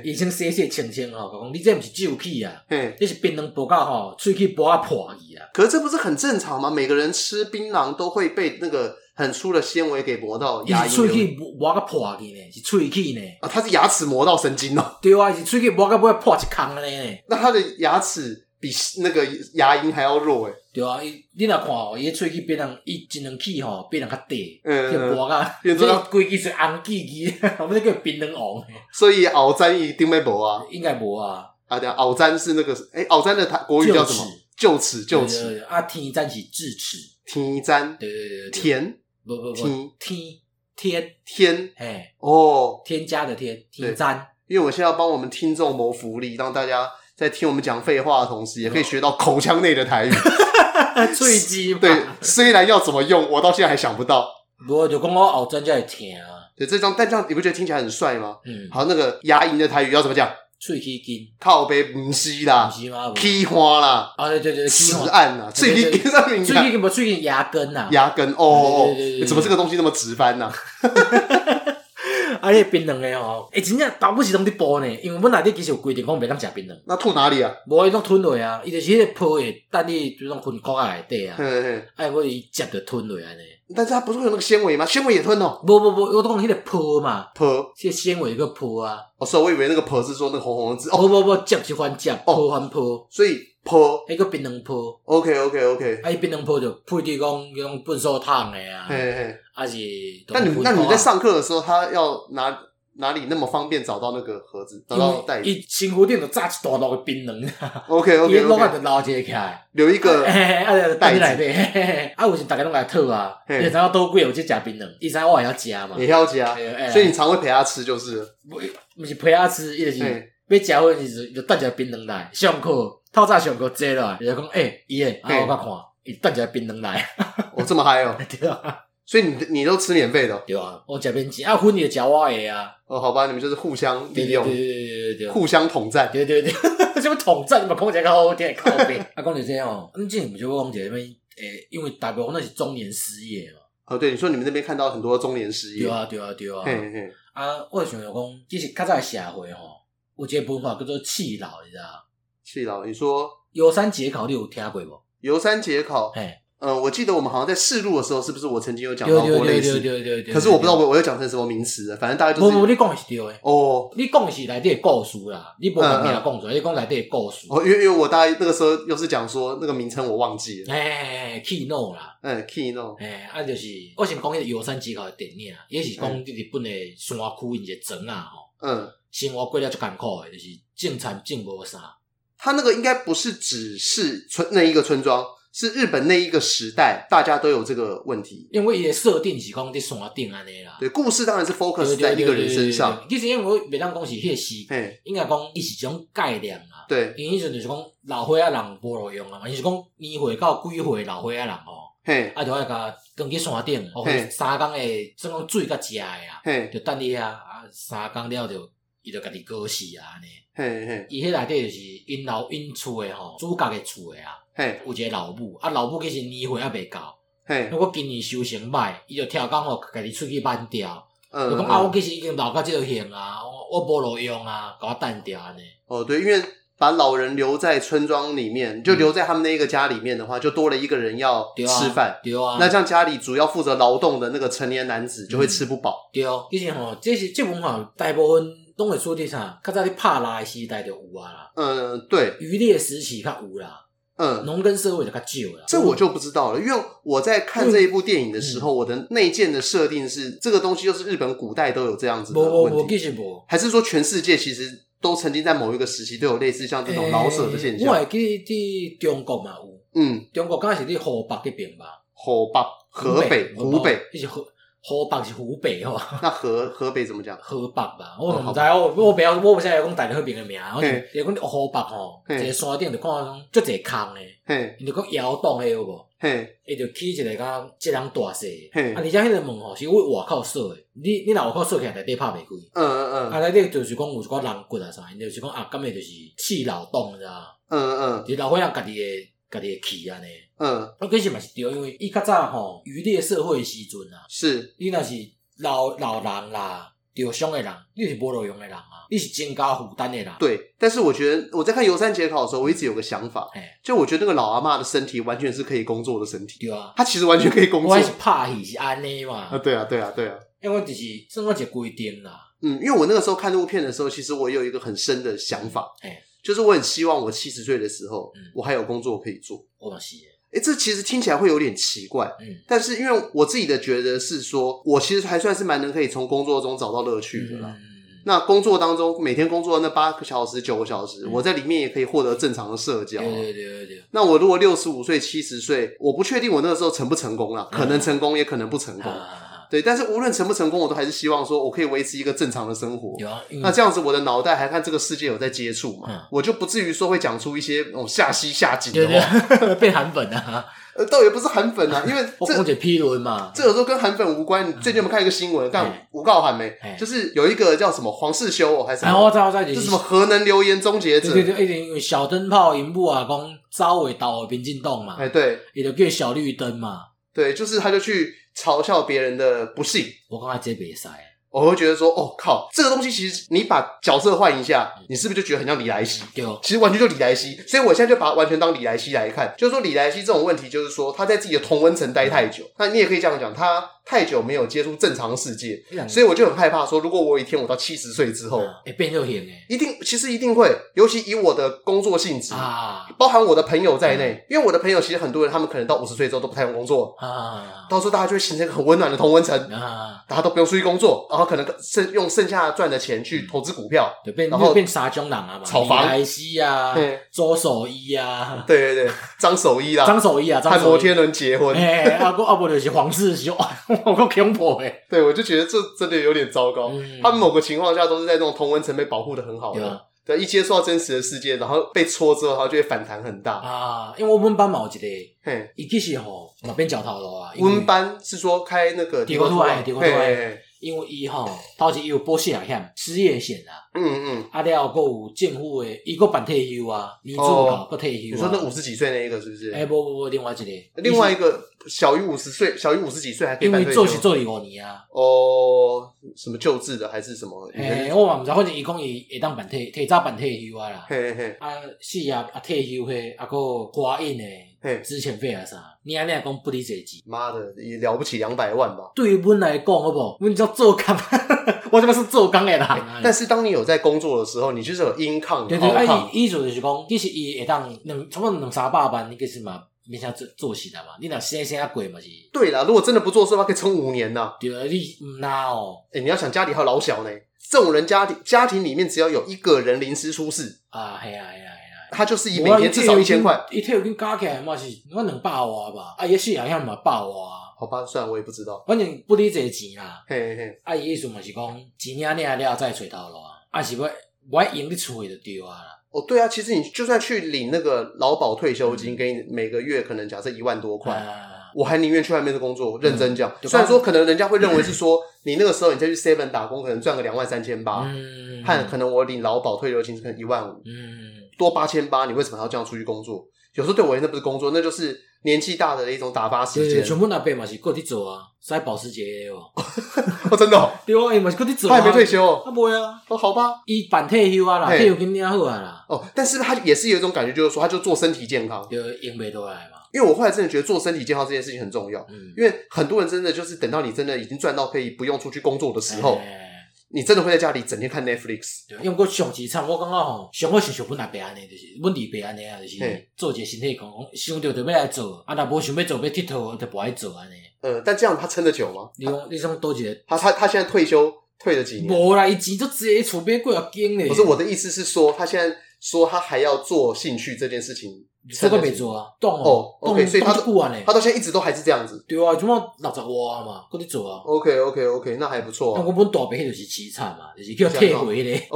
医生洗洗清清吼，讲你这毋是酒气啊，你是槟榔剥到吼，喙齿剥啊破去啊。可是这不是很正常吗？每个人吃槟榔都会被那个很粗的纤维给磨到牙龈。喙齿磨个破去呢，是喙齿呢。啊，他是牙齿磨到神经哦。对啊，是喙齿磨个不会破一坑呢。那他的牙齿比那个牙龈还要弱诶。对啊，伊你若看哦，伊喙齿变成伊一两齿吼，变成较短，嗯，薄啊，变 成规矩是红记记，后面叫槟榔王。所以后砧伊顶尾无啊？应该无啊。啊，对啊，后砧是那个，诶，后砧的台国语叫什么？臼齿，臼齿。啊，天砧是智齿，天砧。对对对对。田，不不不，天天天天，哎，哦，添加的添，天砧。因为我现在要帮我们听众谋福利，让大家在听我们讲废话的同时，也可以学到口腔内的台语。喙肌对，虽然要怎么用，我到现在还想不到。我就讲我后真才会听啊。对，这张但这样你不觉得听起来很帅吗？嗯。好，那个牙龈的台语要怎么讲？喙齿筋。靠背不是啦。不是吗？齿花啦。啊对对对，齿案啦。喙齿筋上面。喙齿筋不喙齿牙根呐。牙根哦。对对对。怎么这个东西那么直翻呢？啊，迄槟榔诶吼，诶，真正倒不是拢伫剥呢，因为阮内底其实有规定讲袂当食槟榔。那吐哪里啊？无伊拢吞落啊，伊就是迄个皮诶，等你就种分壳啊内底啊。嗯嗯。哎，我伊接着吞落安尼。但是它不是会有那个纤维吗？纤维也吞哦。不不不，我讲迄个泡嘛。泡。这纤维个泡啊。哦，所以我以为那个泡是说那个红红的字。哦不不不，接是番接，泡番泡。所以泡。迄个槟榔坡。OK OK OK。啊，伊槟榔坡就配滴讲迄种笨手烫诶啊。嘿嘿。啊是。那你那你在上课的时候，他要拿。哪里那么方便找到那个盒子？找到袋子？伊新湖店就炸一大包的槟榔。OK OK。伊拢就捞一个起来，留一个袋子。啊，有时大家拢来讨啊。你知影多贵有去食槟榔，伊知影我也要食嘛。也要食，所以你常会陪他吃，就是。不，不是陪他吃，伊就是要食或者是就带一个槟榔来。上课透早上课坐落来，伊就讲诶，伊诶，啊我甲看，伊等一下槟榔来。我这么嗨哦。对啊。所以你你都吃免费的？对啊，我食免钱啊，分你也食我的啊。哦，好吧，你们就是互相利用，对对对对对，互相统战，对对对，什么统战？你们空姐好好听，靠边。啊，讲就这样哦。你之前不就讲姐那边诶，因为大部分那是中年失业嘛。哦，对，你说你们那边看到很多中年失业。对啊，对啊，对啊。嘿嘿。啊，我想讲，其实较早的社会吼，有一个文化叫做弃老，你知道？弃老，你说游山节考你有听过不？游山节考，嘿。呃，我记得我们好像在试录的时候，是不是我曾经有讲到过类似？对对对对对。可是我不知道我我又讲成什么名词了，反正大家就是。不不，你讲的是对的。哦，你讲的是内底的故事啦，你不把名讲出来，你讲内底的故事。哦，因为因为我大概那个时候又是讲说那个名称我忘记了。哎，key no 啦，嗯，key no，哎，啊就是我想讲迄个游山思考的电影，也是讲日本的山区一个庄啊，吼，嗯，生活过了足艰苦的，就是种田种无啥。他那个应该不是只是村那一个村庄。是日本那一个时代，大家都有这个问题，因为伊个设定是讲在山顶安尼啦。对，故事当然是 focus 在一个人身上。其实因为袂当讲是迄个时，应该讲伊是一种概念啦。对，因为迄阵就是讲老岁仔人无路用啊嘛，伊是讲年岁到几岁老岁仔人吼，嘿，啊就爱甲扛去山顶，哦，三工诶，算讲水甲食诶啊，嘿，就等你遐啊，三工了就伊就家己过世啊安尼。嘿嘿，伊迄内底就是因老因厝诶吼，主角诶厝诶啊。嘿，有一个老母，啊老母其实年岁还未到，嘿，如果今年修成歹，伊就跳工吼，家己出去办掉，嗯，就讲啊，我其实已经老到即个型啊，我我无路用啊，甲我单掉安尼。哦，对，因为把老人留在村庄里面，就留在他们那一个家里面的话，就多了一个人要吃饭，对啊，那这样家里主要负责劳动的那个成年男子就会吃不饱。对哦，其实吼，这是这文化大部分拢会说的啥，较早你拍拉的时代就有啊啦，嗯，对，渔猎时期较有啦。嗯，农耕社会就较旧了，这我就不知道了。因为我在看这一部电影的时候，嗯、我的内建的设定是，这个东西就是日本古代都有这样子的问题，还是说全世界其实都曾经在某一个时期都有类似像这种老舍的现象？欸、我还记得中国嘛有，嗯，中国刚开始在河北那边吧，河北、河北、湖北，一起河。河北是湖北吼，那河河北怎么讲？河北吧，我唔知，我我不要，我不晓得要讲台河边的名，我就要讲河北吼，一个山顶就看到种足侪坑诶，你就讲窑洞诶有无？伊就起一个讲质量大细，啊，而且迄个门吼是为外口锁诶，你你若外口锁起来内底拍袂开，嗯嗯嗯，啊内底就是讲有一寡人骨啊啥，就是讲啊，根本就是弃老洞，知道？嗯嗯，是老伙仔家己诶家己诶气安尼。嗯，我其实嘛是对，因为伊较早吼渔猎社会时阵啊，是，你若是老老人啦，受伤的人，你是无路用的人啊，你是增加负担的人。对，但是我觉得我在看游山节考的时候，我一直有个想法，嗯、就我觉得那个老阿妈的身体完全是可以工作的身体，对啊，她其实完全可以工作。我是怕伊是安尼嘛？啊，对啊，对啊，对啊，因为就是生活一个规定啦。嗯，因为我那个时候看这部片的时候，其实我有一个很深的想法，嗯、就是我很希望我七十岁的时候，嗯、我还有工作可以做。我是。哎，这其实听起来会有点奇怪，嗯，但是因为我自己的觉得是说，我其实还算是蛮能可以从工作中找到乐趣的啦。嗯，那工作当中，每天工作那八个小时、九个小时，嗯，我在里面也可以获得正常的社交。对对对对对。那我如果六十五岁、七十岁，我不确定我那个时候成不成功啦，可能成功，也可能不成功。嗯对，但是无论成不成功，我都还是希望说，我可以维持一个正常的生活。有啊，那这样子，我的脑袋还看这个世界有在接触嘛？嗯、我就不至于说会讲出一些那种下西下井的话，被韩粉啊？呃，倒也不是韩粉啊，因为这我批轮嘛，这有时候跟韩粉无关。你最近有没有看一个新闻？看五告韩没？就是有一个叫什么黄世修、喔，还是什么？我知道，我知道，就什么核能留言终结者？对对对，因为小灯泡荧幕啊，讲招尾导民进洞嘛，哎，对，也就叫小绿灯嘛，对，就是他就去。嘲笑别人的不幸，我刚才接比赛，我会觉得说，哦靠，这个东西其实你把角色换一下，你是不是就觉得很像李莱希？对，其实完全就李莱西，所以我现在就把它完全当李莱西来看，就是说李莱西这种问题，就是说他在自己的同温层待太久，那你也可以这样讲，他。太久没有接触正常世界，所以我就很害怕说，如果我有一天我到七十岁之后，哎，变热险一定，其实一定会，尤其以我的工作性质啊，包含我的朋友在内，因为我的朋友其实很多人，他们可能到五十岁之后都不太用工作啊，到时候大家就会形成一个很温暖的同温层啊，大家都不用出去工作，然后可能剩用剩下赚的钱去投资股票，然后变杀中人啊嘛，炒房、莱西啊，周守一啊，对对对，张守一啦，张守一啊，和摩天轮结婚，哎，阿不阿不就是黄世修。我够恐怖诶！对，我就觉得这真的有点糟糕。嗯、他们某个情况下都是在那种同温层被保护的很好的，啊、对，一接触到真实的世界，然后被戳之后，他就会反弹很大啊。因为我们班嘛有一个，嘿，伊其实吼，嘛变脚头了啊。我们班是说开那个地沟突，地沟突。因为伊吼，头前伊有保险险、失业险啊，嗯嗯，啊了后佫有政府诶，伊佫办退休啊，年终搞佫退休。你说那五十几岁那一个是不是？诶，不不不，另外一个，另外一个小于五十岁，小于五十几岁还。因为做是做二五年啊。哦，什么救治的还是什么？诶，我嘛毋知，反正伊讲伊会当办退，提早办退休啊啦。嘿嘿。啊，是啊，啊退休嘿，啊佫花印诶。资遣费啊啥，你安尼讲不离这钱，妈的，也了不起两百万吧？对于阮来讲，好不好？阮叫做工，我他妈是做工的人。但是当你有在工作的时候，你就是有 income。对对，啊，意思就是讲，其实伊会当两差不多两三百万，你其实嘛面向做做事的嘛。你若先先啊贵嘛是？对啦，如果真的不做事的话，可以撑五年呐。对啊，你唔拿哦。哎，你要想家里还有老小呢，这种人家庭家庭里面只要有一个人临时出事啊，系啊系啊。他就是以每天至少一千块，一天有跟加起来嘛是，我两百万吧，啊，也是好像嘛百万，好吧，算我也不知道，反正不离这个钱啦，嘿嘿，啊，伊意思嘛是讲钱领领了再找头路啊，啊是不，我用你厝的就对啊啦。哦，对啊，其实你就算去领那个劳保退休金，给你每个月可能假设一万多块。我还宁愿去外面的工作，认真讲。嗯、虽然说可能人家会认为是说，你那个时候你再去 Seven 打工，可能赚个两万三千八，嗯，和可能我领劳保退休金可能一万五，嗯，多八千八，你为什么还要这样出去工作？有时候对我而言那不是工作，那就是年纪大的一种打发时间。全部那边嘛是过去走啊，塞保时捷哦，哦真的，哦，对啊，嘛是过去做，他还没退休，他不会啊，哦好吧，伊办退休啊啦，退休金领好啊啦，哦，但是他也是有一种感觉，就是说他就做身体健康，就用不多来嘛。因为我后来真的觉得做身体健康这件事情很重要，嗯，因为很多人真的就是等到你真的已经赚到可以不用出去工作的时候，你真的会在家里整天看 Netflix。对，因为我上几场我感觉吼，上好是想本来别安尼，就是问题别安尼啊，就是做一个身体康，想着就要来做，啊，若无想要做要佚佗就不爱做安尼。呃，但这样他撑得久吗？你讲你想多几个？他他他现在退休退了几年？无啦，伊钱就直接储备过要紧嘞。不是我的意思是说，他现在说他还要做兴趣这件事情。这个没做啊，动哦，OK，所以他不玩嘞，他到现在一直都还是这样子。对啊，就嘛六十万嘛，搁你做啊？OK，OK，OK，那还不错。啊我们大伯就是凄惨嘛，就是叫退回嘞。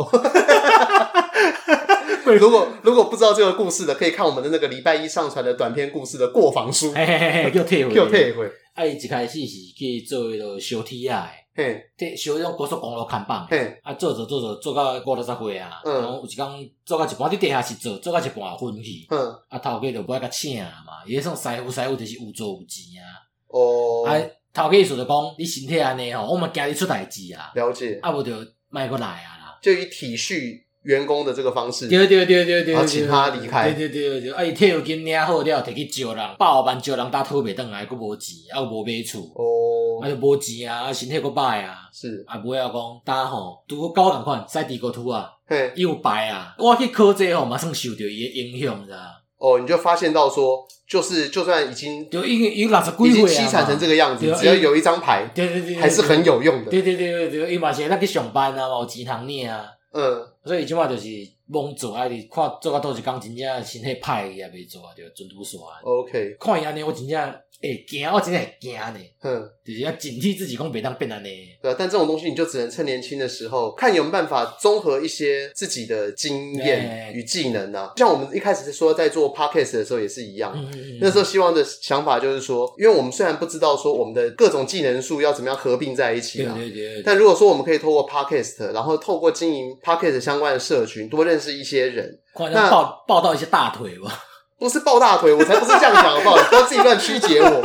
如果如果不知道这个故事的，可以看我们的那个礼拜一上传的短篇故事的过房书。叫退回，叫退回。啊，伊一开始是去做迄个修铁啊诶，嘿，对，修迄种高速公路看板，嘿，啊，做做做做做到五六十岁啊，嗯，有一工做到一半，伫地下室做，做到一半昏去，嗯，啊，头家就不爱甲请嘛，伊迄种师傅师傅就是有做有钱啊，哦，啊，头家意思就讲你身体安尼吼，我嘛惊你出代志啊，了解，啊，无就卖过来啊啦，就以体恤员工的这个方式，对对对对对，然后请他离开，对对对对，啊，伊退休金领好了，摕去招人，百万招人，打讨袂转来，佫无钱，啊，又无买厝，哦，啊，就无钱啊，身体佫歹啊，是，啊，不要讲，大家吼，拄好共款，赛地沟土啊，嘿，伊有白啊，我去考这吼，马上受到伊的影响，是吧？哦，你就发现到说，就是就算已经就已经已经六十几岁啊，已经凄惨成这个样子，只要有一张牌，对对对，还是很有用的，对对对对，伊嘛是那去上班啊，有钱通领啊，嗯，所以即马就是。罔做啊！是看做到倒一工，真正身体歹也袂做啊，就准拄煞。OK，看伊安尼，我真正会惊，我真的会惊呢。嗯，就是要警惕自己，讲别当变安呢。对啊，但这种东西你就只能趁年轻的时候，看有没有办法综合一些自己的经验与技能啊。像我们一开始说在做 Podcast 的时候也是一样，嗯嗯嗯，那时候希望的想法就是说，因为我们虽然不知道说我们的各种技能数要怎么样合并在一起啊，对对对。但如果说我们可以透过 Podcast，然后透过经营 Podcast 相关的社群，多认。认识一些人，那抱抱到一些大腿吧？不是抱大腿，我才不是这样讲，好不好？不要自己乱曲解我。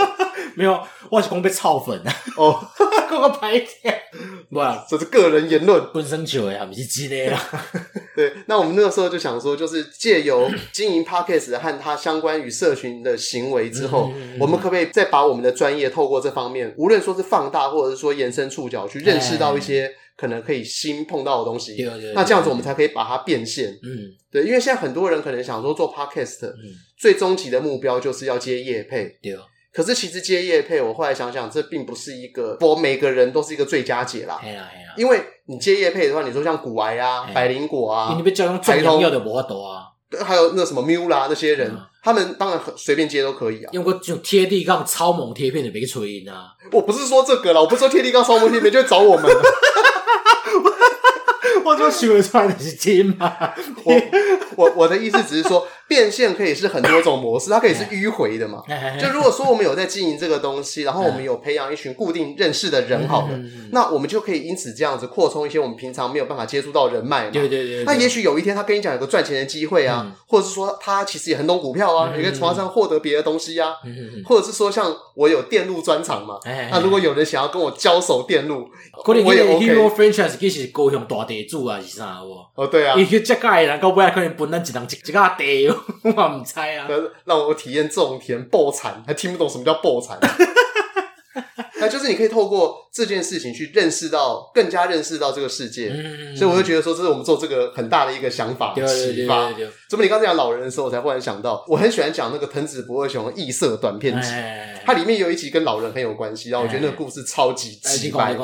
没有，我是光被炒粉啊！哦，够个白天，不，这是个人言论。本身就呀不是真的啦。对，那我们那个时候就想说，就是借由经营 Podcast 和它相关与社群的行为之后，我们可不可以再把我们的专业透过这方面，无论说是放大，或者是说延伸触角，去认识到一些。可能可以新碰到的东西，那这样子我们才可以把它变现。嗯，对，因为现在很多人可能想说做 podcast，嗯，最终极的目标就是要接业配。对，可是其实接业配，我后来想想，这并不是一个，我每个人都是一个最佳解啦。因为你接业配的话，你说像古癌啊、百灵果啊，你被叫用最重要的无法度啊。还有那什么 Mula 那些人，他们当然很随便接都可以啊。用个就贴地杠超猛贴片的别个吹音啊。我不是说这个啦，我不是说贴地杠超猛贴片就会找我们。我怎么学出来的是金马。我我我的意思只是说，变现可以是很多种模式，它可以是迂回的嘛。就如果说我们有在经营这个东西，然后我们有培养一群固定认识的人，好的，那我们就可以因此这样子扩充一些我们平常没有办法接触到人脉嘛。对对对。那也许有一天他跟你讲有个赚钱的机会啊，或者是说他其实也很懂股票啊，你可以从他身上获得别的东西啊，或者是说像我有电路专长嘛，那如果有人想要跟我交手电路，我也 OK。大地主啊，是啥？哦，对啊，伊去接界的人，到尾可能分咱一人一一家地。我唔猜啊。让我体验种田、爆产，还听不懂什么叫爆产。那就是你可以透过这件事情去认识到，更加认识到这个世界。嗯，所以我就觉得说，这是我们做这个很大的一个想法启发。怎么你刚才讲老人的时候，我才忽然想到，我很喜欢讲那个藤子不二雄的异色短片集，它里面有一集跟老人很有关系，然后我觉得那个故事超级奇怪。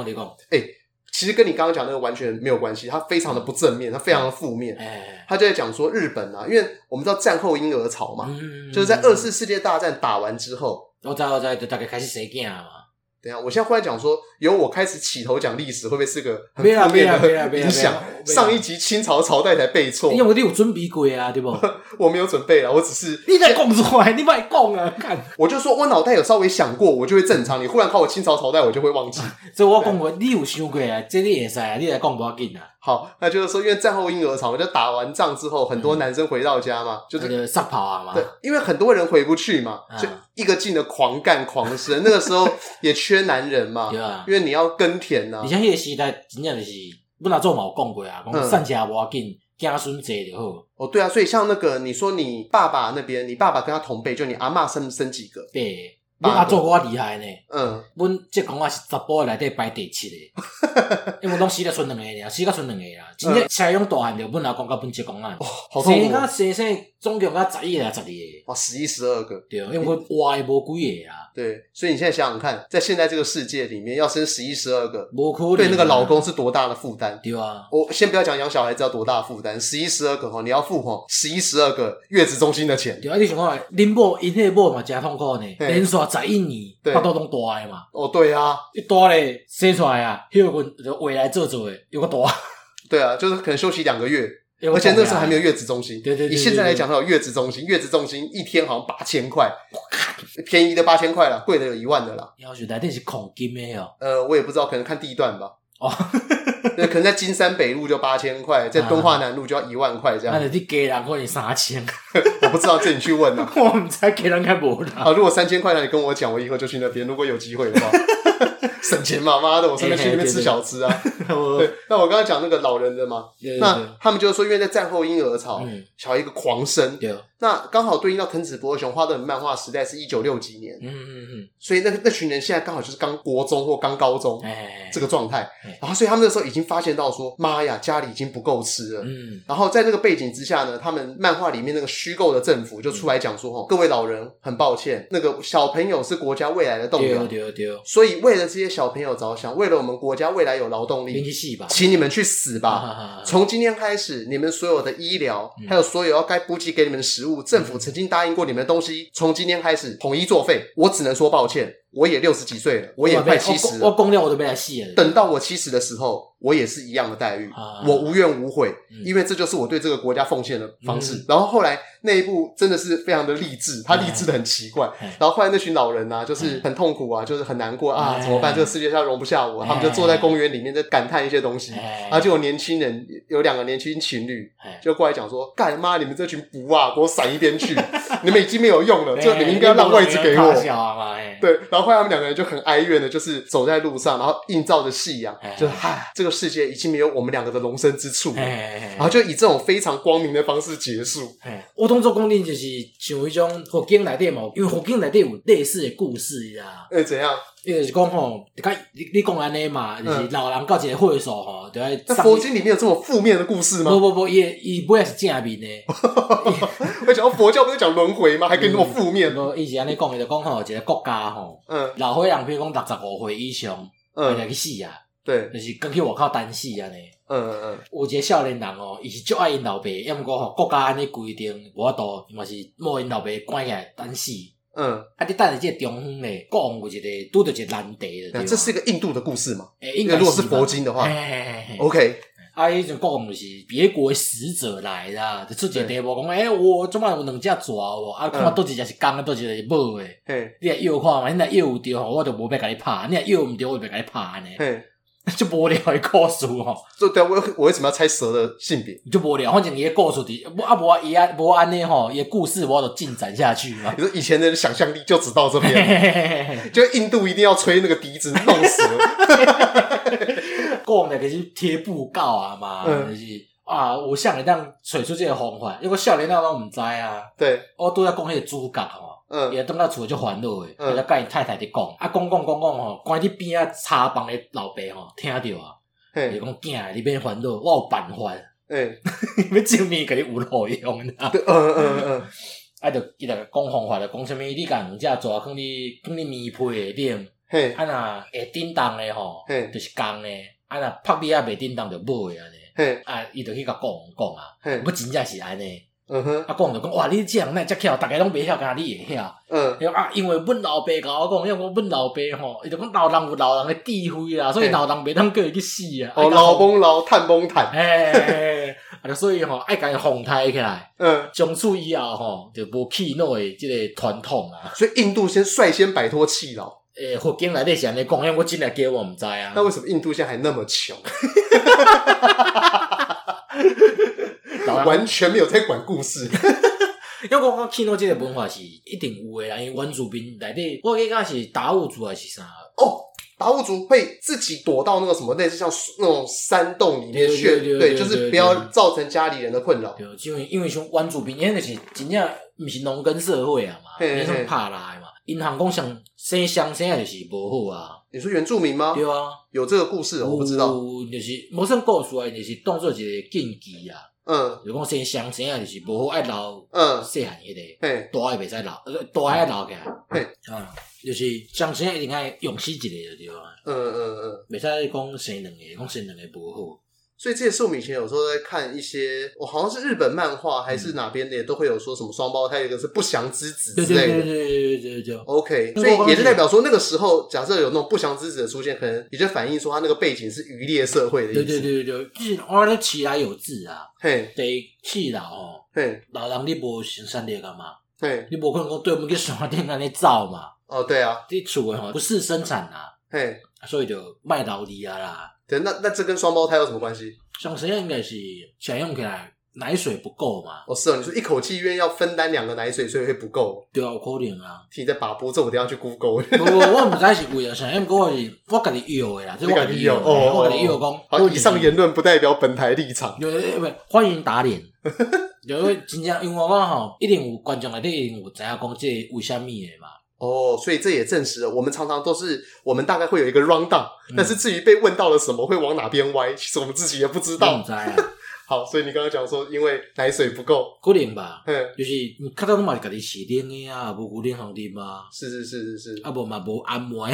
哎，其实跟你刚刚讲那个完全没有关系，它非常的不正面，它非常的负面。他就在讲说日本啊，因为我们知道战后婴儿潮嘛，就是在二次世界大战打完之后，我知我知，就大概开始谁干嘛。等下，我现在忽然讲说，由我开始起头讲历史，会不会是个很负面的影响？上一集清朝朝代才背错，因为你有准备过啊，对不？我没有准备啊，我只是你在讲出来，你别讲啊，看，我就说我脑袋有稍微想过，我就会正常。你忽然考我清朝朝代，我就会忘记。所以我讲过，你有想过啊？这你也是啊，你来讲不要紧啊。好，那就是说，因为战后婴儿潮，就打完仗之后，很多男生回到家嘛，就是撒跑啊嘛。对，因为很多人回不去嘛，就一个劲的狂干狂生。那个时候也缺男人嘛，对啊，因为你要耕田呐。你像那个时代，真正就是，我那做嘛有讲过啊，讲散家无要紧，家孙济就好。哦，对啊，所以像那个你说你爸爸那边，你爸爸跟他同辈，就你阿妈生生几个？对。阮阿祖我厉害呢，嗯，阮这讲话是十波内底排第七个，因为拢死了剩两个尔，死甲剩两个啦，真正采用大汉着阮阿公甲阮这公啊，生甲生生总共甲十一个十二个？哇，十一十二个，对，因为阮活诶无几个啊。对，所以你现在想想看，在现在这个世界里面，要生十一十二个，对那个老公是多大的负担？对啊，我先不要讲养小孩子要多大的负担，十一十二个吼，你要付吼十一十二个月子中心的钱。对啊，你想看，恁某因迄某嘛真痛苦呢，连续十一年，巴肚拢大诶嘛。哦，对啊，一大咧生出来啊，迄个就未来做做诶，又个大。对啊，就是可能休息两个月，而且那时候还没有月子中心。对对对，以现在来讲，它有月子中心，月子中心一天好像八千块。便宜的八千块了，贵的有一万的了。要是来电是恐金没有？呃，我也不知道，可能看地段吧。哦，可能在金山北路就八千块，在敦化南路就要一万块这样。那你给人可能三千，我不知道，这你去问了。我们才给人看不到。好，如果三千块，那你跟我讲，我以后就去那边。如果有机会的话。省钱嘛，妈的，我顺便去那边吃小吃啊。对，那我刚刚讲那个老人的嘛，那他们就是说，因为在战后婴儿潮，小孩一个狂生。那刚好对应到藤子不二雄画的漫画时代是一九六几年。嗯嗯嗯。所以那那群人现在刚好就是刚国中或刚高中这个状态。然后，所以他们那时候已经发现到说，妈呀，家里已经不够吃了。嗯。然后在那个背景之下呢，他们漫画里面那个虚构的政府就出来讲说，哦，各位老人，很抱歉，那个小朋友是国家未来的栋梁。所以为了这些。小朋友着想，为了我们国家未来有劳动力，请你们去死吧！从今天开始，你们所有的医疗，还有所有要该补给给你们的食物，政府曾经答应过你们的东西，从今天开始统一作废。我只能说抱歉。我也六十几岁了，我也快七十了。我公掉我都被他戏了。等到我七十的时候，我也是一样的待遇，我无怨无悔，因为这就是我对这个国家奉献的方式。然后后来那一部真的是非常的励志，他励志的很奇怪。然后后来那群老人啊，就是很痛苦啊，就是很难过啊，怎么办？这个世界上容不下我，他们就坐在公园里面在感叹一些东西。然后就有年轻人，有两个年轻情侣就过来讲说：“干妈，你们这群不啊，给我闪一边去！你们已经没有用了，就你们应该让位置给我。”对，然后。后来他们两个人就很哀怨的，就是走在路上，然后映照着夕阳，就是嗨，这个世界已经没有我们两个的容身之处了。然后就以这种非常光明的方式结束。我当作讲你就是像一种佛经里面嘛，因为佛经里面有类似的故事呀。哎，怎样？因为是讲吼，你你你讲安尼嘛，就是老人到一个会所吼，就爱。那佛经里面有这么负面的故事吗？不不不，伊伊不会是正面的。我讲佛教不是讲轮回吗？还可以那么负面？无，伊是安尼讲的，就讲吼，一个国家吼，嗯，老岁人比如讲六十五岁以上，嗯，就去死啊，对，就是跟去外口单死安尼。嗯嗯嗯，有一个少年人哦，伊是足爱因老爸，要毋过吼国家安尼规定，无法度，嘛是莫因老爸关起来单死。嗯，啊，你等下这个中方咧，国王有一个拄着一个难题的，这是一个印度的故事嘛？诶，应该如果是佛经的话，OK。啊，迄种国王就是别国使者来啦，就出一个题目讲，诶，我怎么有两只蛇哦？啊，看倒一只是公的，倒一只是母的。嘿，你来摇看嘛，你来摇有对吼，我就无要甲你拍；你来摇毋对，我就甲你拍呢。嘿。就无聊的故事吼，就对，我我为什么要猜蛇的性别？就无聊，反正伊个故事的，不啊无伊啊无安尼吼，伊个故事我要进展下去嘛。你说以前的想象力就只到这边，就印度一定要吹那个笛子弄死了。国王的就是贴布告啊嘛，就是啊，有啥会当找出这个方法？因为少年仔拢毋知啊。对，我拄仔讲迄个主角吼，嗯，伊当到厝就烦恼诶，伊就甲伊太太伫讲，啊，讲讲讲讲吼，关伫边仔茶房诶老爸吼，听着啊，伊讲囝，你免烦恼，我有办法。诶，要证明甲你有路用，嗯嗯嗯嗯，啊，就伊就讲方法，就讲啥物，你甲两只蛇放伫放伫棉被下顶，嘿，啊若会叮当诶吼，嘿，就是公诶，啊若拍你啊袂叮当就无诶安尼。嘿，啊，伊就去甲讲讲啊，不真正是安尼。嗯哼，啊讲就讲，哇，你这样那遮巧，大家拢袂晓，敢若你会晓。嗯，啊，因为阮老爸甲我讲，因为我阮老爸吼，伊就讲老人有老人的智慧啦，所以老人袂当叫伊去死啊。哦，老崩老，探崩探。嘿，啊，所以吼，爱甲伊防台起来。嗯，从此以后吼，就无气恼的，即个传统啊。所以印度先率先摆脱气老。诶，佛经内底是安尼讲，因为我真诶叫我毋知啊。那为什么印度现在还那么穷？完全没有在管故事，因为我讲气恼这个文化是一定有诶啦，因为原住民内底，我记讲是达悟族还是啥？哦，达悟族会自己躲到那个什么类似像那种山洞里面去，对，就是不要造成家里人的困扰。因为因为像原住民，因为是真正不是农耕社会啊嘛，你像怕来嘛，银行讲像生香生啊就是不好啊。你说原住民吗？对啊，有这个故事，我不知道。就是无算故事啊，就是当做一个禁忌啊。嗯，就讲生双生啊，就是无好爱留，嗯，细汉迄个，嘿，大也袂使留，大个爱留起来，嘿，啊，就是双生一定爱用死一个就对啊，嗯嗯嗯，袂使讲生两个，讲生两个无好。所以这也是我们以前有时候在看一些，我好像是日本漫画还是哪边的，都会有说什么双胞胎，一个是不祥之子之类的。对对对对对对。OK，所以也是代表说那个时候，假设有那种不祥之子的出现，可能也就反映说他那个背景是渔猎社会的意思。对对对对，就是我咧起来有字啊，嘿，得起老哦，嘿，老人你无生产力干嘛？嘿，你无可能讲对我们去商店那里造嘛？哦，对啊，你厝的吼不是生产啊，嘿，所以就卖劳力啊啦。对，那那这跟双胞胎有什么关系？想实验应该是想用起来奶水不够嘛？哦，是哦，你说一口气因为要分担两个奶水，所以会不够。对啊，有可能啊。听你在把播，这我等下去 Google。不不，我唔知是为了想用，我是我家己有的啦，这我家己有。哦，我家己有讲。好，以上言论不代表本台立场。有有欢迎打脸。因为真正因为我讲吼，一定有观众来，一定有知影讲这为虾米的嘛。哦，所以这也证实了，我们常常都是我们大概会有一个 round down，但是至于被问到了什么会往哪边歪，其实我们自己也不知道。好，所以你刚刚讲说，因为奶水不够，可能吧？嗯，就是你看到嘛是家己饲奶的啊，无固定行的嘛。是是是是是，啊无嘛无按摩，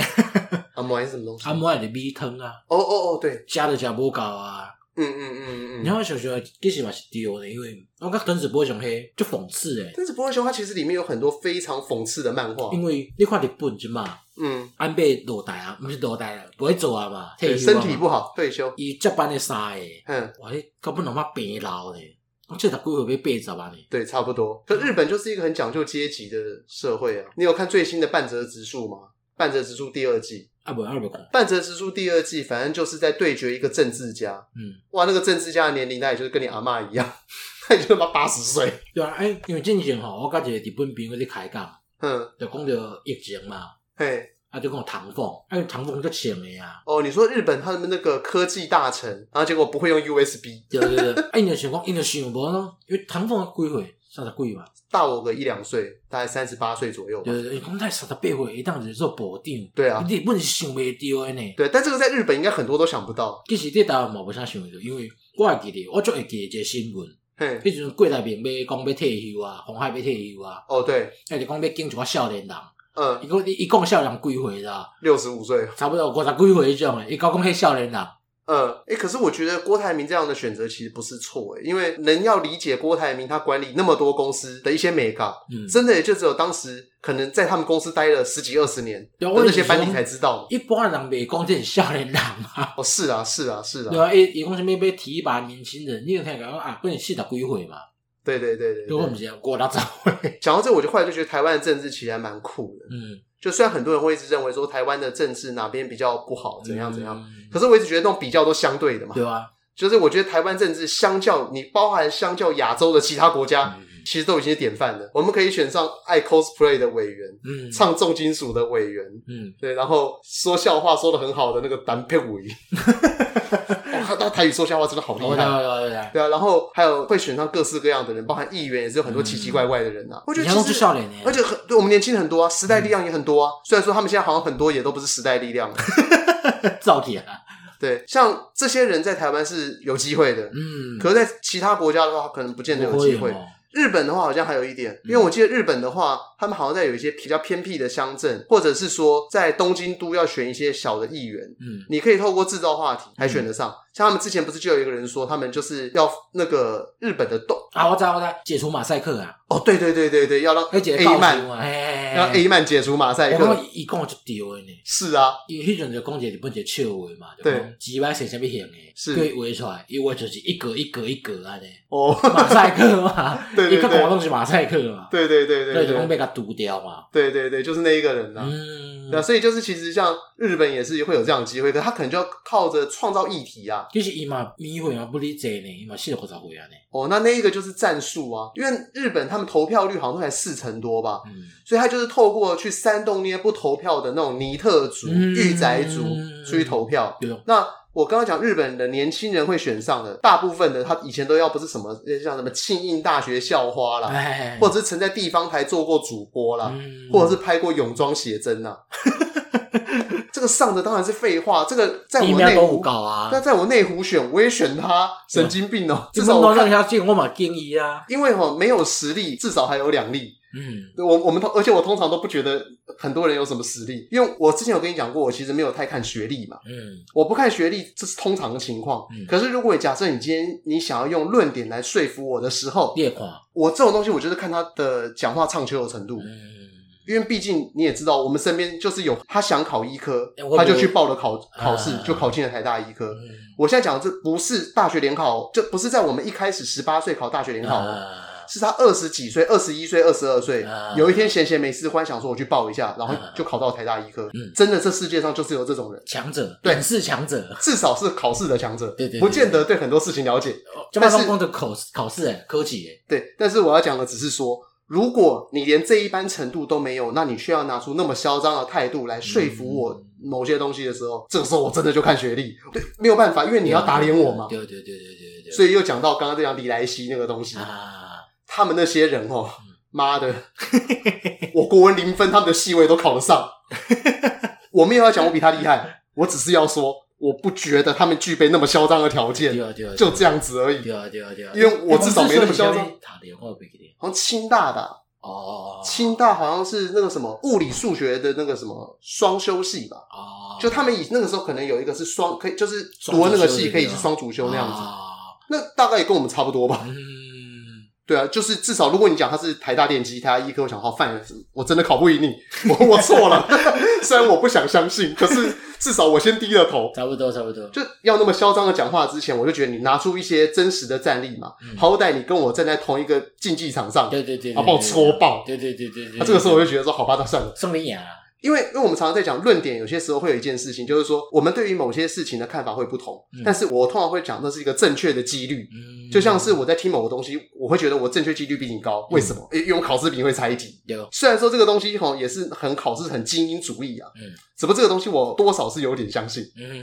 按摩是什么东西？按摩的米汤啊。哦哦哦，对，加的加不够啊。嗯嗯嗯嗯，你看我想想，其实嘛是丢的，因为我觉得藤子不会熊黑就讽刺诶。藤子不会熊它其实里面有很多非常讽刺的漫画，因为你看日本就嘛，嗯，安倍落台啊，不是落台了，不会做啊嘛，对，身体不好退休，伊接班的三个，嗯，哇，你根本他妈白老嘞，我这才几岁被背着吧你？对，差不多。可日本就是一个很讲究阶级的社会啊。你有看最新的半泽直树吗？半泽直树第二季。啊不，二不半泽直树第二季，反正就是在对决一个政治家。嗯，哇，那个政治家的年龄，那也就是跟你阿嬷一样，他也就他妈八十岁。对啊，哎、欸，因为之前吼，我甲一个日本朋友在开讲，嗯，就讲到疫情嘛，嘿，啊就讲唐凤，哎，唐凤就请的呀。哦，你说日本他们那个科技大臣，然后结果不会用 USB。对对对，哎，你的想讲，因为想无咯，因为唐凤几岁？三十几吧，大我个一两岁，大概三十八岁左右。对对对，讲太三十八岁，一当就做部长。对啊，你本是想不到的呢。对，但这个在日本应该很多都想不到。其实这台湾嘛，不啥想得到，因为我还记得，我就会记得一个新闻。嘿，迄阵郭台铭要讲要退休啊，鸿海要退休啊。哦，对，还是讲要敬一个少年人。嗯，伊讲伊讲少年几岁啦？六十五岁，差不多五十几岁迄种诶。伊讲讲迄少年人。嗯，哎、欸，可是我觉得郭台铭这样的选择其实不是错诶，因为能要理解郭台铭他管理那么多公司的一些美感，嗯，真的也就只有当时可能在他们公司待了十几二十年的那些班底才知道。一般人没讲这是少年人啊？哦，是啊，是啊，是啊。对啊，伊伊讲什么要提一把年轻人？你有听讲啊？不能四十几岁嘛？对对对对，对，我们讲郭大早会。讲到这，我就后来就觉得台湾的政治其实还蛮酷的，嗯。就虽然很多人会一直认为说台湾的政治哪边比较不好，怎样怎样，嗯、可是我一直觉得那种比较都相对的嘛。对啊，就是我觉得台湾政治相较你包含相较亚洲的其他国家，嗯、其实都已经是典范了。我们可以选上爱 cosplay 的委员，嗯，唱重金属的委员，嗯，对，然后说笑话说的很好的那个单片委 员。他台语说笑话真的好厉害，对啊，然后还有会选上各式各样的人，包含议员也是有很多奇奇怪怪的人啊。我觉得其实笑脸而且很对我们年轻很多啊，时代力量也很多啊。虽然说他们现在好像很多也都不是时代力量，造铁啊。对，像这些人在台湾是有机会的，嗯，可是在其他国家的话，可能不见得有机会。日本的话好像还有一点，因为我记得日本的话，他们好像在有一些比较偏僻的乡镇，或者是说在东京都要选一些小的议员，嗯，你可以透过制造话题还选得上。像他们之前不是就有一个人说，他们就是要那个日本的动啊，我知道我知道，解除马赛克啊！哦，对对对对对，要让 A 曼，要 A 曼解除马赛克。我一共就丢的呢。是啊，因为迄阵就讲一个日本一个笑话嘛，对，几百写什么型诶，是可以画出来，因为就是一格一格一格啊的。哦，马赛克嘛，一个广东是马赛克嘛，对对对对，就讲被他堵掉嘛。对对对，就是那一个人呐。嗯，对啊，所以就是其实像日本也是会有这样的机会，可他可能就要靠着创造议题啊。就是伊嘛，迷会嘛不理解呢，伊嘛四十几岁啊呢。哦，那那一个就是战术啊，因为日本他们投票率好像都才四成多吧，嗯，所以他就是透过去煽动那些不投票的那种尼特族、御宅族出去投票。对。那我刚刚讲日本的年轻人会选上的，大部分的他以前都要不是什么像什么庆应大学校花啦，或者是曾在地方台做过主播啦，或者是拍过泳装写真呐。这个上的当然是废话。这个在我内湖搞啊，那在我内湖选，我也选他，神经病哦！至少我让他进，我蛮建议啊。因为哈没有实力，至少还有两例。嗯，我我们通，而且我通常都不觉得很多人有什么实力，因为我之前有跟你讲过，我其实没有太看学历嘛。嗯，我不看学历，这是通常的情况。嗯，可是如果假设你今天你想要用论点来说服我的时候，我这种东西，我就是看他的讲话唱秋的程度。嗯。因为毕竟你也知道，我们身边就是有他想考医科，他就去报了考考试，就考进了台大医科。我现在讲的这不是大学联考，这不是在我们一开始十八岁考大学联考，是他二十几岁、二十一岁、二十二岁，有一天闲闲没事，忽然想说我去报一下，然后就考到台大医科。真的，这世界上就是有这种人，强者，对，是强者，至少是考试的强者，对对，不见得对很多事情了解。但是光的考考试，哎，科技，哎，对。但是我要讲的只是说。如果你连这一般程度都没有，那你需要拿出那么嚣张的态度来说服我某些东西的时候，嗯、这个时候我真的就看学历，对，没有办法，因为你要打脸我嘛。对对对对对对，所以又讲到刚刚这样李来西那个东西，啊、他们那些人哦，妈、嗯、的，我国文零分，他们的系位都考得上。我没有要讲我比他厉害，我只是要说。我不觉得他们具备那么嚣张的条件，就这样子而已。对啊，对啊，对啊，因为我至少没那么嚣张。好像清大的哦，清大好像是那个什么物理数学的那个什么双修系吧？哦，就他们以那个时候可能有一个是双，可以就是读那个系可以是双主修那样子。那大概也跟我们差不多吧。嗯，对啊，就是至少如果你讲他是台大电机、台大医科，我想好犯了，我真的考不赢你，我我错了。虽然我不想相信，可是。至少我先低了头，差不多差不多，就要那么嚣张的讲话之前，我就觉得你拿出一些真实的战力嘛，嗯、好歹你跟我站在同一个竞技场上，对对对，把我戳爆，对对对对这个时候我就觉得说，好吧，那算了，送你眼啊。因为，因为我们常常在讲论点，有些时候会有一件事情，就是说，我们对于某些事情的看法会不同。嗯、但是我通常会讲，那是一个正确的几率。嗯、就像是我在听某个东西，我会觉得我正确几率比你高。为什么？嗯、因为我考试比你会差一题。有虽然说这个东西吼也是很考试很精英主义啊。嗯。只不过这个东西我多少是有点相信。嗯。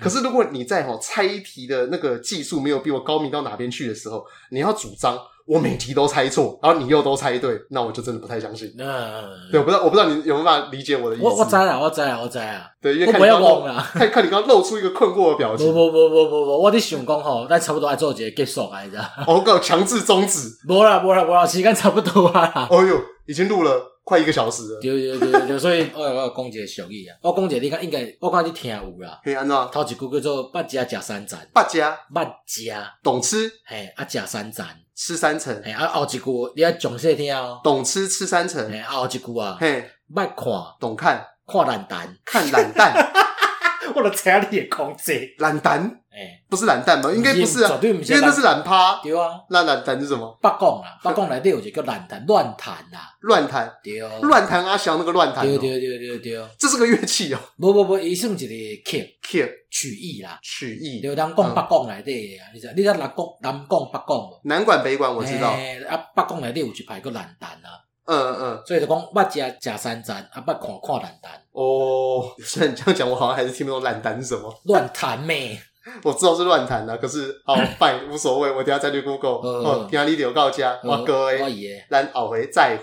可是如果你在吼猜一题的那个技术没有比我高明到哪边去的时候，你要主张。我每题都猜错，然后你又都猜对，那我就真的不太相信。嗯，对，我不知道，我不知道你有没有办法理解我的意思。我我猜啊，我猜啊，我猜啊。对，因为看你刚刚，看看你刚刚露出一个困惑的表情。不 不不不不不，我在想讲吼，咱差不多爱做一个结束来着。我搞强制终止。无啦无啦无啦，时间差不多啊。哦哟，已经录了快一个小时了。对对对对，所以我我讲一个俗语啊，我讲一个你看应该，我看你听有啦。嘿，安怎？头一句叫做“八家吃三盏”，八家八家懂吃，嘿啊，吃三盏。吃三层，哎，啊，后一句你要详细听哦。懂吃吃三层，哎，后一句啊，嘿，卖看，懂看，看懒蛋，看懒蛋。我的车里也空着，懒蛋，哎，不是懒蛋吗？应该不是啊，因为那是懒趴。对啊，那懒蛋是什么？北港啊，北港内底有一个懒弹，乱弹啊，乱弹，对，乱弹阿翔那个乱弹，对对对对对，这是个乐器哦。不不不，伊算一个 kick，kick 曲艺啦，曲艺。就咱讲北港内底啊，你知？你知南港、南港、北港无？南管、北管我知道。啊，北港内底有一排个懒弹啊。嗯嗯，所以就讲捌食食三餐，啊捌看看懒蛋。哦，虽然你这样讲，我好像还是听不懂懒蛋是什么。乱弹咩？我知道是乱谈的，可是 好，fine，无所谓，我等下再去 Google。哦，听你有告家，我哥诶，咱后回再。